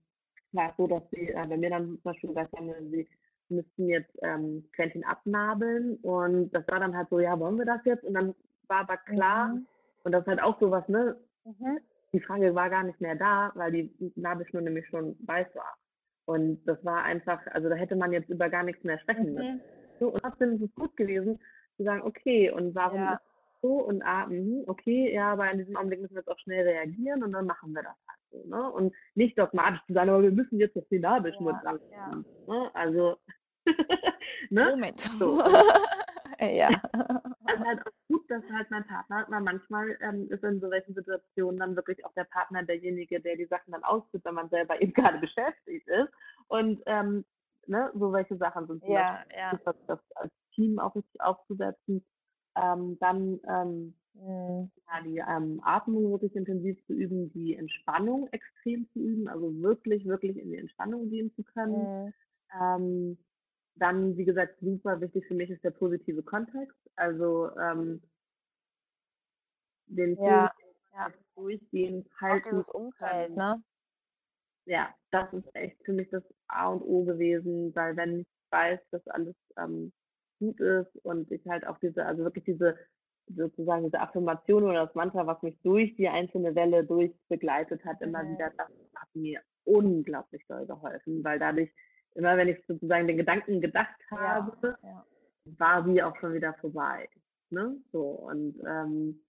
war es so, dass sie, äh, wenn wir dann zum Beispiel gesagt haben, sie müssten jetzt ähm, Quentin abnabeln und das war dann halt so, ja, wollen wir das jetzt? Und dann war aber klar, mhm. und das ist halt auch sowas, ne? Mhm. Die Frage war gar nicht mehr da, weil die Nabelschnur nämlich schon weiß war. Und das war einfach, also da hätte man jetzt über gar nichts mehr sprechen müssen. Mhm. So, und trotzdem ist es gut gewesen, zu sagen, okay, und warum ja. so und ah, mh, okay, ja, aber in diesem Augenblick müssen wir jetzt auch schnell reagieren und dann machen wir das halt so, ne? Und nicht dogmatisch zu sagen, aber wir müssen jetzt das Finalbeschmutz ja, dran. Ja. Ne? Also, ne? Moment. So, ja. Also halt auch gut, dass halt mein Partner, weil manchmal ähm, ist in so welchen Situationen dann wirklich auch der Partner derjenige, der die Sachen dann ausführt, wenn man selber eben gerade beschäftigt ist. Und ähm, ne, so welche Sachen sind ja, ja. super, das als Team auch richtig aufzusetzen. Ähm, dann ähm, mhm. ja, die ähm, Atmung wirklich intensiv zu üben, die Entspannung extrem zu üben, also wirklich, wirklich in die Entspannung gehen zu können. Mhm. Dann, wie gesagt, super wichtig für mich ist der positive Kontext. Also ähm, den ja, ja. durchgehend halten. Auch dieses Umfeld, ne? Ja, das ist echt für mich das A und O gewesen, weil wenn ich weiß, dass alles ähm, gut ist und ich halt auch diese, also wirklich diese sozusagen diese Affirmation oder das Mantra, was mich durch die einzelne Welle durch begleitet hat, immer mhm. wieder, das hat mir unglaublich doll geholfen, weil dadurch immer wenn ich sozusagen den Gedanken gedacht habe, ja, ja. war sie auch schon wieder vorbei. Ne? So und ähm,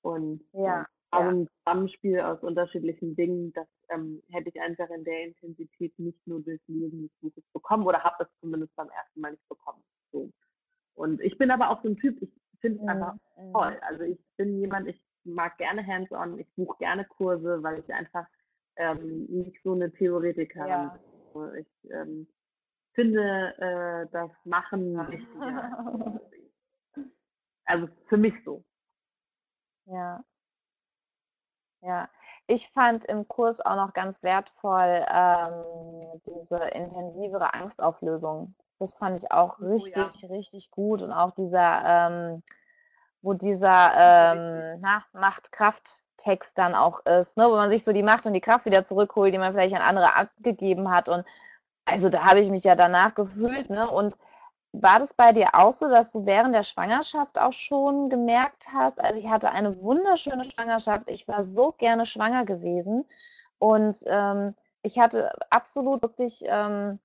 und ja, also ein Zusammenspiel aus unterschiedlichen Dingen, das ähm, hätte ich einfach in der Intensität nicht nur durch Lesen des Buches bekommen oder habe es zumindest beim ersten Mal nicht bekommen. So. Und ich bin aber auch so ein Typ, ich finde es einfach Mhm. toll. Also ich bin jemand, ich mag gerne Hands-on, ich buche gerne Kurse, weil ich einfach ähm, nicht so eine Theoretikerin Ja. bin. Ich ähm, finde äh, das Machen wichtiger. Also für mich so. Ja. Ja. Ich fand im Kurs auch noch ganz wertvoll ähm, diese intensivere Angstauflösung. Das fand ich auch Oh ja. richtig, richtig gut. Und auch dieser, ähm, wo dieser ähm, na, Macht-Kraft-Text dann auch ist, ne? wo man sich so die Macht und die Kraft wieder zurückholt, die man vielleicht an andere abgegeben hat. Und also da habe ich mich ja danach gefühlt, ne? Und war das bei dir auch so, dass du während der Schwangerschaft auch schon gemerkt hast? Also ich hatte eine wunderschöne Schwangerschaft. Ich war so gerne schwanger gewesen. Und ähm, ich hatte absolut wirklich, ähm,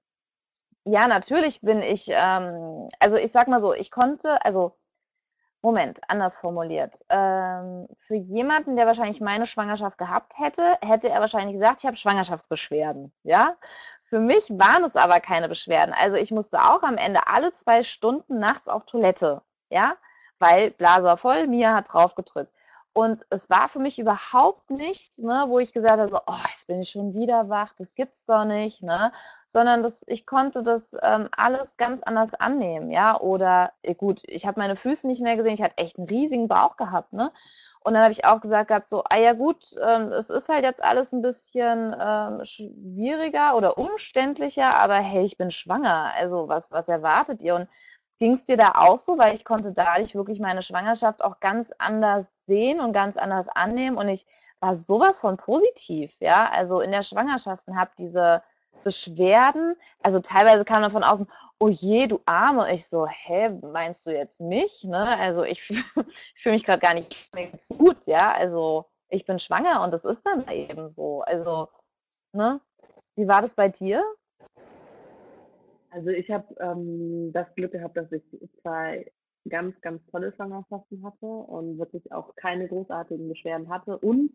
ja, natürlich bin ich, ähm, also ich sag mal so, ich konnte, also Moment, anders formuliert. Ähm, für jemanden, der wahrscheinlich meine Schwangerschaft gehabt hätte, hätte er wahrscheinlich gesagt, ich habe Schwangerschaftsbeschwerden. Ja? Für mich waren es aber keine Beschwerden. Also ich musste auch am Ende alle zwei Stunden nachts auf Toilette. Ja? Weil Blase war voll, Mia hat drauf gedrückt. Und es war für mich überhaupt nichts, ne, wo ich gesagt habe, so, oh, jetzt bin ich schon wieder wach, das gibt's doch nicht, ne? Sondern das, ich konnte das ähm, alles ganz anders annehmen, ja. Oder eh, gut, ich habe meine Füße nicht mehr gesehen, ich hatte echt einen riesigen Bauch gehabt, ne? Und dann habe ich auch gesagt gehabt, so, ah ja gut, ähm, es ist halt jetzt alles ein bisschen ähm, schwieriger oder umständlicher, aber hey, ich bin schwanger. Also was, was erwartet ihr? Und ging es dir da auch so? Weil ich konnte dadurch wirklich meine Schwangerschaft auch ganz anders sehen und ganz anders annehmen. Und ich war sowas von positiv, ja. Also in der Schwangerschaft und habe diese Beschwerden, also teilweise kam dann von außen, oh je, du Arme. Ich so, hä, meinst du jetzt mich? Ne? Also ich, fühle mich gerade gar nicht gut, ja. Also ich bin schwanger und das ist dann eben so. Also, ne? Wie war das bei dir? Also ich habe ähm, das Glück gehabt, dass ich zwei ganz, ganz tolle Schwangerschaften hatte und wirklich auch keine großartigen Beschwerden hatte und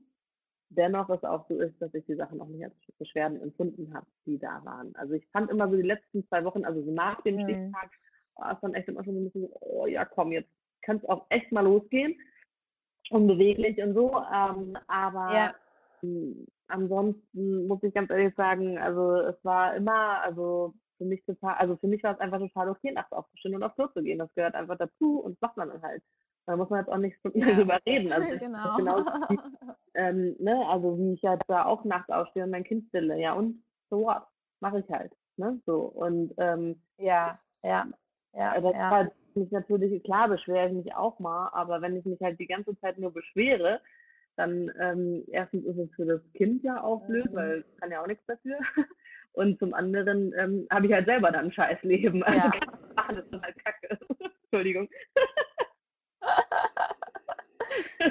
dennoch es auch so ist, dass ich die Sachen auch nicht als Beschwerden empfunden habe, die da waren. Also ich fand immer so die letzten zwei Wochen, also so nach dem Mhm. Stichtag, war es dann echt immer schon so ein bisschen so, oh ja komm, jetzt kann es auch echt mal losgehen. Unbeweglich und so. Ähm, aber Ja. ansonsten muss ich ganz ehrlich sagen, also es war immer, also für mich total, also für mich war es einfach total okay, nachts aufzustehen und aufs Klo zu gehen. Das gehört einfach dazu und das macht man dann halt. Da muss man jetzt auch nicht Ja. drüber reden. Also genau. genau wie, ähm, ne, also wie ich jetzt da auch nachts aufstehe und mein Kind stille, ja und so what? Mache ich halt. Ne? So. Und ähm, Ja, ja, ja, das ja. mich natürlich, klar beschwere ich mich auch mal, aber wenn ich mich halt die ganze Zeit nur beschwere, dann ähm, erstens ist es für das Kind ja auch blöd, Mhm. weil es kann ja auch nichts dafür. Und zum anderen ähm, habe ich halt selber dann ein scheiß Leben. Also Ja. kann ich machen, das ist halt kacke. Entschuldigung.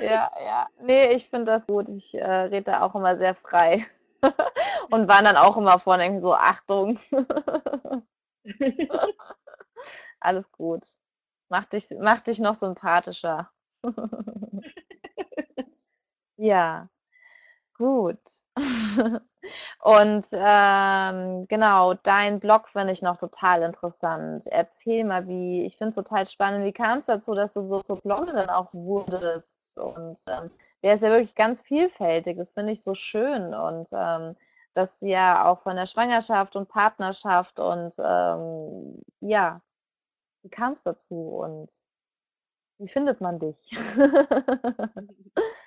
Ja, ja. Nee, ich finde das gut. Ich äh, rede da auch immer sehr frei. Und war dann auch immer vorne irgendwie so, Achtung. Alles gut. Mach dich, mach dich noch sympathischer. Ja, gut. Und ähm, genau, dein Blog finde ich noch total interessant. Erzähl mal, wie, ich finde es total spannend, wie kam es dazu, dass du so zur Bloggerin auch wurdest? Und ähm, der ist ja wirklich ganz vielfältig, das finde ich so schön. Und ähm, das ja auch von der Schwangerschaft und Partnerschaft und ähm, ja, wie kam es dazu und wie findet man dich?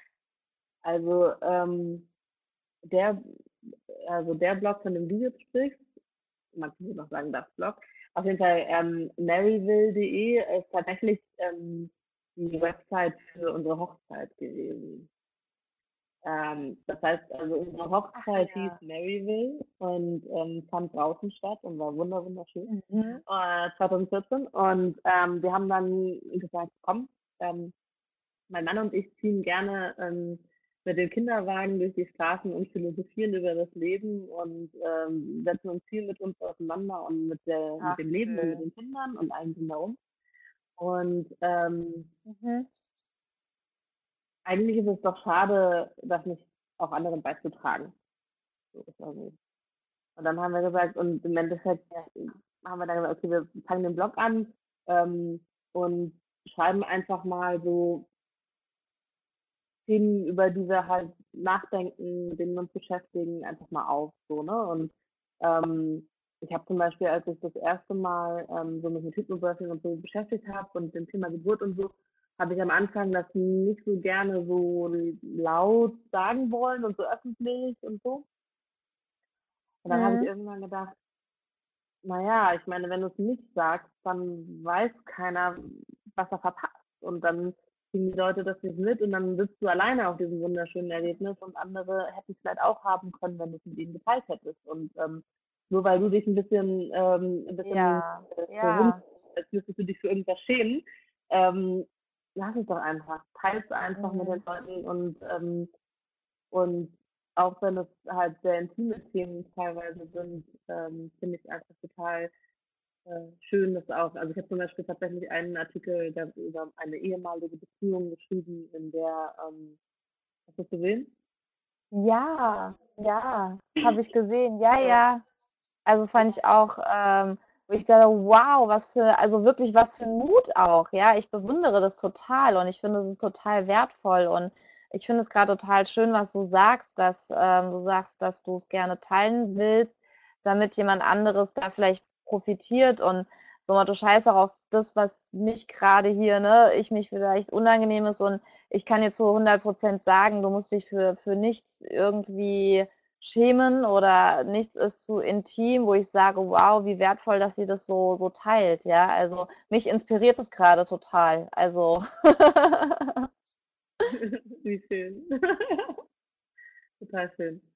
Also ähm, der, also der Blog, von dem du jetzt sprichst, man könnte noch sagen, das Blog, auf jeden Fall ähm, maryville.de ist tatsächlich ähm, die Website für unsere Hochzeit gewesen. Ähm, das heißt, also unsere Hochzeit ja. hieß Maryville und ähm, fand draußen statt und war wunder wunderschön. Mhm. äh, 2014 und ähm, wir haben dann gesagt, komm, ähm, mein Mann und ich ziehen gerne ähm, mit dem Kinderwagen durch die Straßen und philosophieren über das Leben und ähm, setzen uns viel mit uns auseinander und mit, der, Ach, mit dem Leben und mit schön. den Kindern und allem drumherum. Und ähm, Mhm. eigentlich ist es doch schade, das nicht auch anderen beizutragen. So. Und dann haben wir gesagt, und im Endeffekt haben wir dann gesagt, okay, wir fangen den Blog an ähm, und schreiben einfach mal so Themen, über die wir halt nachdenken, mit denen wir uns beschäftigen, einfach mal auf. So, ne? Und ähm, ich habe zum Beispiel, als ich das erste Mal ähm, so mit Hypnobirthing und so beschäftigt habe und dem Thema Geburt und so, habe ich am Anfang das nicht so gerne so laut sagen wollen und so öffentlich und so. Und dann mhm. habe ich irgendwann gedacht, naja, ich meine, wenn du es nicht sagst, dann weiß keiner, was er verpasst. Und dann kriegen die Leute das nicht mit und dann sitzt du alleine auf diesem wunderschönen Erlebnis und andere hätten es vielleicht auch haben können, wenn du es mit ihnen geteilt hättest. Und ähm, nur weil du dich ein bisschen, ähm, ein bisschen ja, äh, ja. als müsstest du dich für irgendwas schämen, ähm, lass es doch einfach. Teils einfach mhm. mit den Leuten und, ähm, und auch wenn es halt sehr intime Themen teilweise sind, ähm, finde ich einfach total äh, schön, dass auch, also ich habe zum Beispiel tatsächlich einen Artikel über eine ehemalige Beziehung geschrieben, in der, ähm, hast du das gesehen? Ja, ja, habe ich gesehen. Ja, ja. Also fand ich auch, ähm, wo ich dachte, wow, was für, also wirklich was für Mut auch. Ja, ich bewundere das total und ich finde, es ist total wertvoll und ich finde es gerade total schön, was du sagst, dass ähm, du sagst, dass du es gerne teilen willst, damit jemand anderes da vielleicht profitiert und so du scheiß auch auf das, was mich gerade hier, ne, ich mich vielleicht unangenehm ist und ich kann jetzt zu 100 Prozent sagen, du musst dich für, für nichts irgendwie schämen oder nichts ist zu intim, wo ich sage, wow, wie wertvoll, dass sie das so, so teilt, ja, also mich inspiriert es gerade total, also. wie schön. total schön.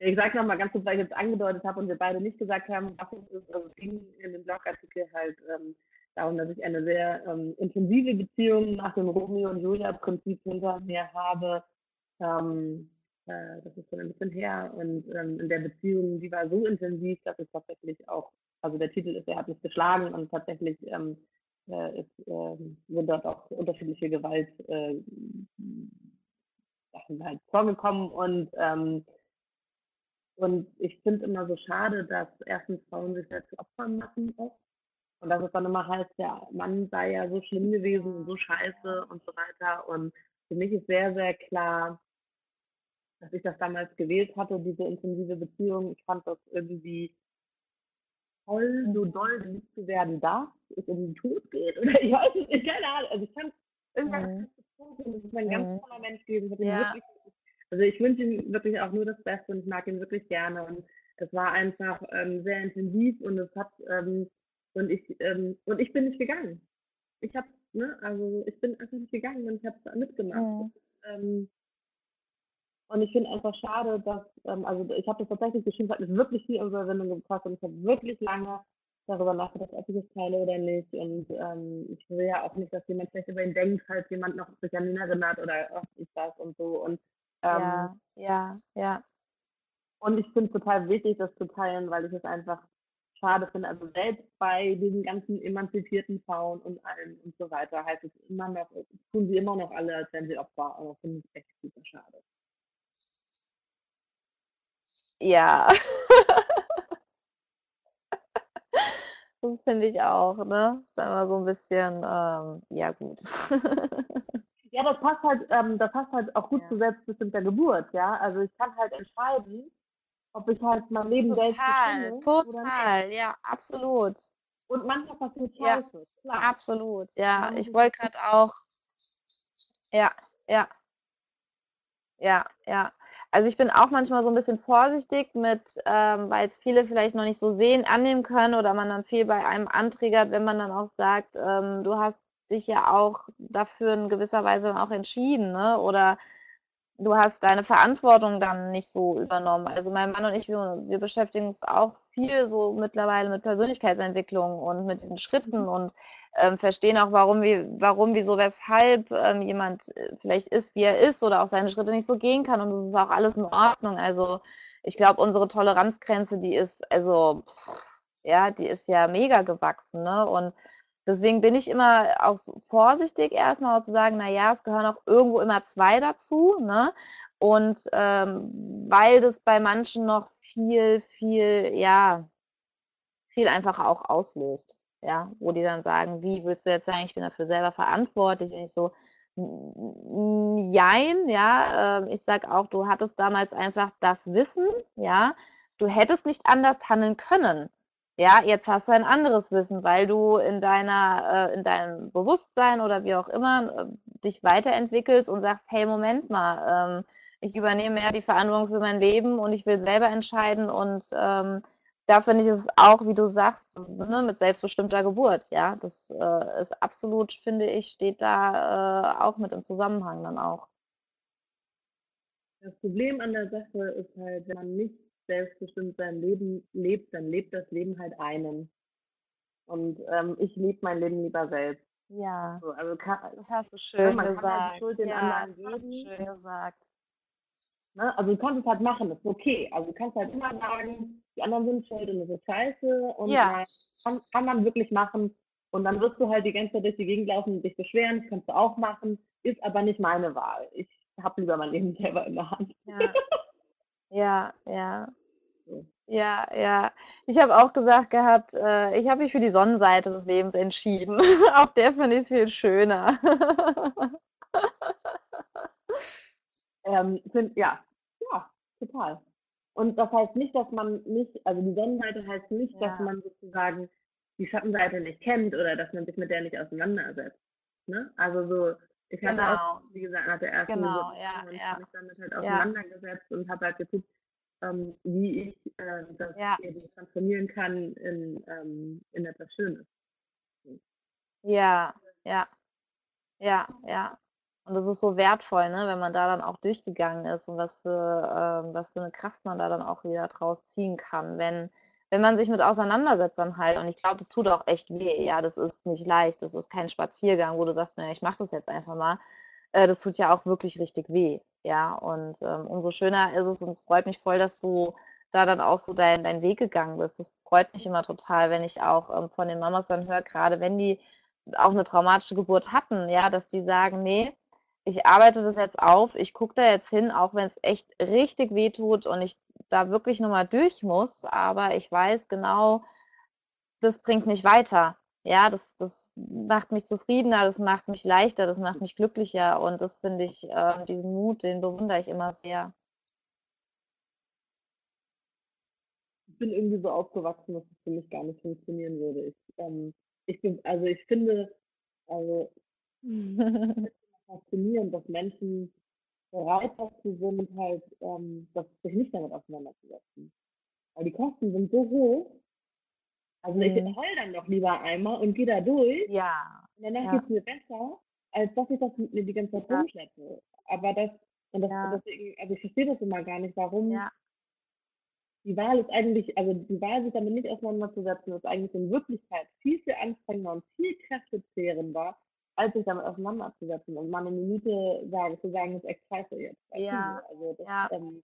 Ich sage nochmal ganz kurz, weil ich jetzt angedeutet habe und wir beide nicht gesagt haben, was es ist. Also es ging in dem Blogartikel halt ähm, darum, dass ich eine sehr ähm, intensive Beziehung nach dem Romeo und Julia-Prinzip hinter mir habe. Ähm, äh, das ist schon ein bisschen her. Und ähm, in der Beziehung, die war so intensiv, dass es tatsächlich auch, also der Titel ist, er hat mich geschlagen und tatsächlich ähm, äh, ist, äh, sind dort auch unterschiedliche Gewalt äh, Sachen halt vorgekommen und ähm, und ich finde immer so schade, dass erstens Frauen sich selbst Opfern machen oft. Und dass es dann immer heißt, der Mann sei ja so schlimm gewesen und so scheiße und so weiter. Und für mich ist sehr, sehr klar, dass ich das damals gewählt hatte, diese intensive Beziehung. Ich fand das irgendwie toll, so doll geliebt zu werden darf, es um den Tod geht. Oder ich weiß nicht, keine Ahnung. Also ich fand irgendwann mhm. das ist ein ganz mhm. toller Mensch gewesen. Ich ja. wirklich also ich wünsche ihm wirklich auch nur das Beste und ich mag ihn wirklich gerne. Und es war einfach ähm, sehr intensiv und es hat ähm, und ich ähm, und ich bin nicht gegangen. Ich habe, ne, also ich bin einfach nicht gegangen und ich habe mitgemacht. Mhm. Ähm, und ich finde einfach schade, dass, ähm, also ich habe das tatsächlich geschrieben, es hat mir wirklich viel Überwindung gebracht und ich habe wirklich lange darüber nachgedacht, ob ich es teile oder nicht. Und ähm, ich will ja auch nicht, dass jemand vielleicht über ihn denkt, falls jemand noch sich an ihn erinnert oder was ist das und so. Und ähm, ja, ja, ja. Und ich finde es total wichtig, das zu teilen, weil ich es einfach schade finde. Also selbst bei diesen ganzen emanzipierten Frauen und allem und so weiter heißt es immer noch, tun sie immer noch alle, als wären sie Opfer. Aber finde ich echt super schade. Ja. das finde ich auch, ne? Ist immer so ein bisschen, ähm, ja gut. Ja, das passt halt, ähm, das passt halt auch gut ja. zu selbstbestimmter Geburt, ja. Also ich kann halt entscheiden, ob ich halt mein Leben total, selbst bestimme. Total, ja, absolut. Und manchmal passiert ja, klar. Absolut, ja. Ich wollte gerade auch, ja, ja, ja, ja. Also ich bin auch manchmal so ein bisschen vorsichtig mit, ähm, weil es viele vielleicht noch nicht so sehen, annehmen können oder man dann viel bei einem antriggert, wenn man dann auch sagt, ähm, du hast dich ja auch dafür in gewisser Weise dann auch entschieden, ne? Oder du hast deine Verantwortung dann nicht so übernommen. Also mein Mann und ich, wir, wir beschäftigen uns auch viel so mittlerweile mit Persönlichkeitsentwicklung und mit diesen Schritten mhm. und ähm, verstehen auch, warum, wie, warum, wieso, weshalb ähm, jemand äh, vielleicht ist, wie er ist oder auch seine Schritte nicht so gehen kann. Und das ist auch alles in Ordnung. Also ich glaube, unsere Toleranzgrenze, die ist, also, ja, die ist ja mega gewachsen, ne? Und Deswegen bin ich immer auch vorsichtig erstmal zu sagen, na ja, es gehören auch irgendwo immer zwei dazu, ne? Und ähm, weil das bei manchen noch viel, viel, ja, viel einfach auch auslöst. Ja, wo die dann sagen, wie willst du jetzt sagen, ich bin dafür selber verantwortlich? Und ich so, jein, ja, äh, ich sag auch, du hattest damals einfach das Wissen, ja, du hättest nicht anders handeln können. Ja, jetzt hast du ein anderes Wissen, weil du in deiner, äh, in deinem Bewusstsein oder wie auch immer äh, dich weiterentwickelst und sagst, hey, Moment mal, ähm, ich übernehme mehr die Verantwortung für mein Leben und ich will selber entscheiden und ähm, da finde ich es auch, wie du sagst, ne, mit selbstbestimmter Geburt, ja, das äh, ist absolut, finde ich, steht da äh, auch mit im Zusammenhang dann auch. Das Problem an der Sache ist halt, wenn man nicht selbstbestimmt sein Leben lebt, dann lebt das Leben halt einen. Und ähm, ich lebe mein Leben lieber selbst. Ja, So, also kann, das hast du ne, schön man kann halt gesagt. Schuld den Ja, anderen das hast du schön gesagt. Ne? Also du kannst es halt machen, das ist okay. Also du kannst halt immer sagen, die anderen sind schuld und das ist scheiße und Ja. kann, kann man wirklich machen. Und dann wirst du halt die ganze Zeit durch die Gegend laufen und dich beschweren, das kannst du auch machen, ist aber nicht meine Wahl. Ich habe lieber mein Leben selber in der Hand. Ja, ja, ja. So. Ja, ja. Ich habe auch gesagt gehabt, äh, ich habe mich für die Sonnenseite des Lebens entschieden. Auf der finde ich es viel schöner. Ähm, find, ja, ja, total. Und das heißt nicht, dass man nicht, also die Sonnenseite heißt nicht, dass Ja. man sozusagen die Schattenseite nicht kennt oder dass man sich mit der nicht auseinandersetzt. Ne? Also so, ich hatte auch, Genau. wie gesagt, nach der ersten Genau, ja, und ja. habe mich damit halt Ja. auseinandergesetzt und habe halt geguckt, ähm, wie ich äh, das Ja. eben transformieren kann in, ähm, in etwas Schönes. Ja, ja, ja, ja. Und das ist so wertvoll, ne, wenn man da dann auch durchgegangen ist und was für, ähm, was für eine Kraft man da dann auch wieder draus ziehen kann, wenn, wenn man sich mit auseinandersetzt dann halt. Und ich glaube, das tut auch echt weh. Ja, das ist nicht leicht. Das ist kein Spaziergang, wo du sagst, naja, ich mache das jetzt einfach mal. Äh, das tut ja auch wirklich richtig weh. Ja, und ähm, umso schöner ist es und es freut mich voll, dass du da dann auch so dein, dein Weg gegangen bist. Das freut mich immer total, wenn ich auch ähm, von den Mamas dann höre, gerade wenn die auch eine traumatische Geburt hatten, ja, dass die sagen, nee, ich arbeite das jetzt auf, ich gucke da jetzt hin, auch wenn es echt richtig weh tut und ich da wirklich nochmal durch muss, aber ich weiß genau, das bringt mich weiter. Ja, das, das macht mich zufriedener, das macht mich leichter, das macht mich glücklicher und das finde ich, äh, diesen Mut, den bewundere ich immer sehr. Ich bin irgendwie so aufgewachsen, dass es für mich gar nicht funktionieren würde. Ich, ähm, ich bin, also ich finde, also faszinierend, dass Menschen bereit dazu sind, halt ähm, das, sich nicht damit auseinanderzusetzen. Weil die Kosten sind so hoch. Also ich Mhm. heul dann doch lieber einmal und gehe da durch Ja, und danach Ja. geht's mir besser, als dass ich das mit mir die ganze Zeit Ja. rumschleppe. Aber das, und das, Ja. deswegen, also ich verstehe das immer gar nicht, warum ja, die Wahl ist eigentlich, also die Wahl, sich damit nicht auseinanderzusetzen, ist eigentlich in Wirklichkeit viel, viel anstrengender und viel kräftezehrender, als sich damit auseinanderzusetzen und mal eine Minute sagen, zu sagen, das ist echt scheiße jetzt. Ja, so? Also das, ja. ähm,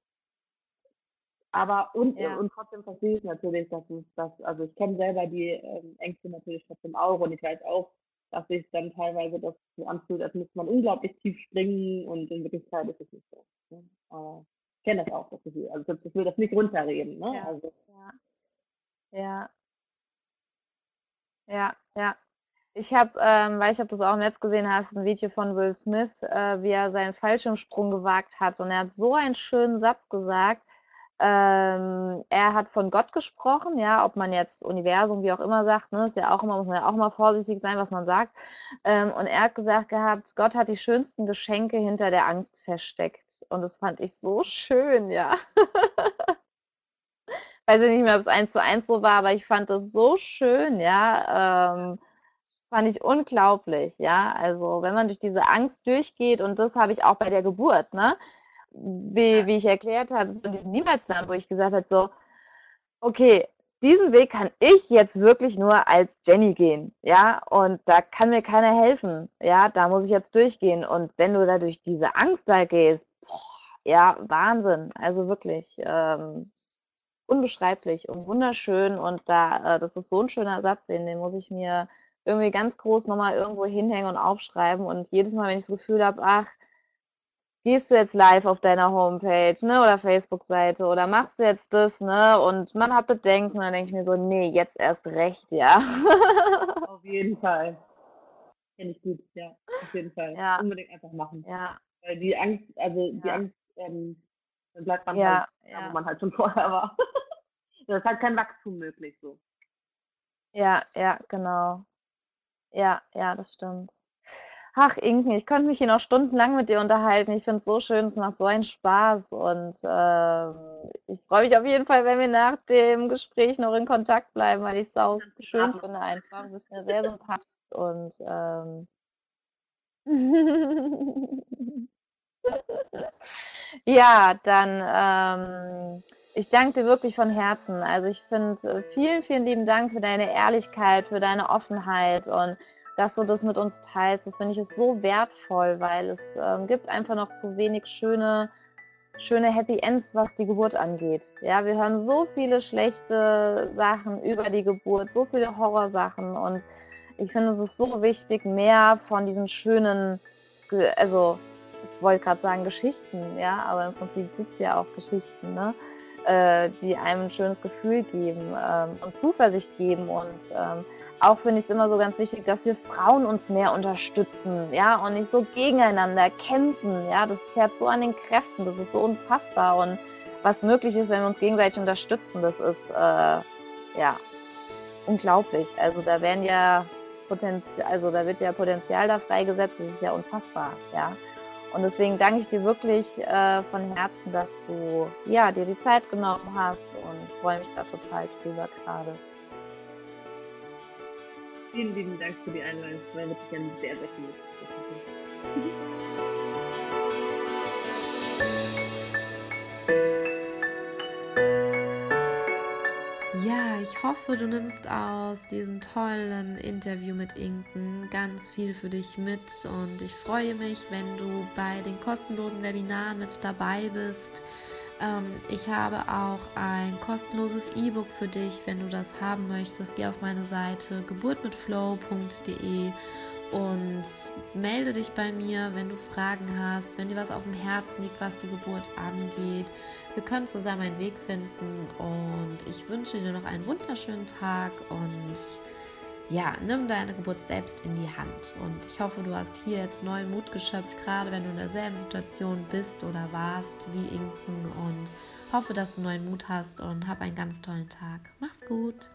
aber und, Ja. und trotzdem verstehe ich natürlich, dass es das, also ich kenne selber die ähm, Ängste natürlich trotzdem auch und ich weiß auch, dass sich dann teilweise das so anfühlt, als müsste man unglaublich tief springen und in Wirklichkeit ist es nicht so. Ne? Aber ich kenne das auch, das Gefühl. Also ich will das nicht runterreden, ne? Ja. Also Ja. Ja. Ja, ja. Ich habe, ähm, weil ich habe das auch im Netz gesehen, hast ein Video von Will Smith, äh, wie er seinen Fallschirmsprung gewagt hat. Und er hat so einen schönen Satz gesagt. Ähm, er hat von Gott gesprochen, ja, ob man jetzt Universum, wie auch immer sagt, ne, ist ja auch immer, muss man ja auch mal vorsichtig sein, was man sagt. Ähm, und er hat gesagt gehabt, Gott hat die schönsten Geschenke hinter der Angst versteckt. Und das fand ich so schön, ja. weiß ich nicht mehr, ob es eins zu eins so war, aber ich fand das so schön, ja. Ähm, fand ich unglaublich, ja. Also, wenn man durch diese Angst durchgeht, und das habe ich auch bei der Geburt, ne? Wie, wie ich erklärt habe, so diesen Niemals-Plan, wo ich gesagt habe, so, okay, diesen Weg kann ich jetzt wirklich nur als Jenny gehen, ja, und da kann mir keiner helfen, ja, da muss ich jetzt durchgehen. Und wenn du da durch diese Angst da gehst, boah, ja, Wahnsinn, also wirklich, ähm, unbeschreiblich und wunderschön und da, äh, das ist so ein schöner Satz, den, den muss ich mir irgendwie ganz groß nochmal irgendwo hinhängen und aufschreiben und jedes Mal, wenn ich das Gefühl habe, ach, gehst du jetzt live auf deiner Homepage, ne, oder Facebook-Seite oder machst du jetzt das, ne? Und man hat Bedenken, dann denke ich mir so, nee, jetzt erst recht, ja. Auf jeden Fall. Finde ich gut, ja. Auf jeden Fall. Ja. Unbedingt einfach machen. Ja, Weil die Angst, also die Ja. Angst, ähm, dann bleibt man ja, halt ja. wo man halt schon vorher war. da ist halt kein Wachstum möglich so. Ja, ja, genau. Ja, ja, das stimmt. Ach, Inken, ich könnte mich hier noch stundenlang mit dir unterhalten. Ich finde es so schön, es macht so einen Spaß und ähm, ich freue mich auf jeden Fall, wenn wir nach dem Gespräch noch in Kontakt bleiben, weil ich es auch schön finde einfach. Du bist mir sehr sympathisch und ähm, ja, dann ähm, ich danke dir wirklich von Herzen. Also ich finde äh, vielen, vielen lieben Dank für deine Ehrlichkeit, für deine Offenheit und dass du das mit uns teilst. Das finde ich ist so wertvoll, weil es ähm, gibt einfach noch zu wenig schöne, schöne Happy Ends, was die Geburt angeht. Ja, wir hören so viele schlechte Sachen über die Geburt, so viele Horrorsachen und ich finde, es ist so wichtig, mehr von diesen schönen, also ich wollte gerade sagen Geschichten, ja, aber im Prinzip sind es ja auch Geschichten, ne? Äh, die einem ein schönes Gefühl geben ähm, und Zuversicht geben. Und ähm, auch finde ich es immer so ganz wichtig, dass wir Frauen uns mehr unterstützen, ja, und nicht so gegeneinander kämpfen, ja. Das zerrt so an den Kräften, das ist so unfassbar. Und was möglich ist, wenn wir uns gegenseitig unterstützen, das ist äh, ja unglaublich. Also da werden ja Potenzial, also da wird ja Potenzial da freigesetzt, das ist ja unfassbar, ja. Und deswegen danke ich dir wirklich äh, von Herzen, dass du ja, dir die Zeit genommen hast und freue mich da total drüber gerade. Vielen lieben Dank für die Einladung. Es war wirklich ein sehr, sehr cooles ich hoffe, du nimmst aus diesem tollen Interview mit Inken ganz viel für dich mit und ich freue mich, wenn du bei den kostenlosen Webinaren mit dabei bist. Ähm, ich habe auch ein kostenloses E-Book für dich, wenn du das haben möchtest. Geh auf meine Seite geburtmitflow.de und melde dich bei mir, wenn du Fragen hast, wenn dir was auf dem Herzen liegt, was die Geburt angeht. Wir können zusammen einen Weg finden und ich wünsche dir noch einen wunderschönen Tag und ja, nimm deine Geburt selbst in die Hand. Und ich hoffe, du hast hier jetzt neuen Mut geschöpft, gerade wenn du in derselben Situation bist oder warst wie Inken und hoffe, dass du neuen Mut hast und hab einen ganz tollen Tag. Mach's gut.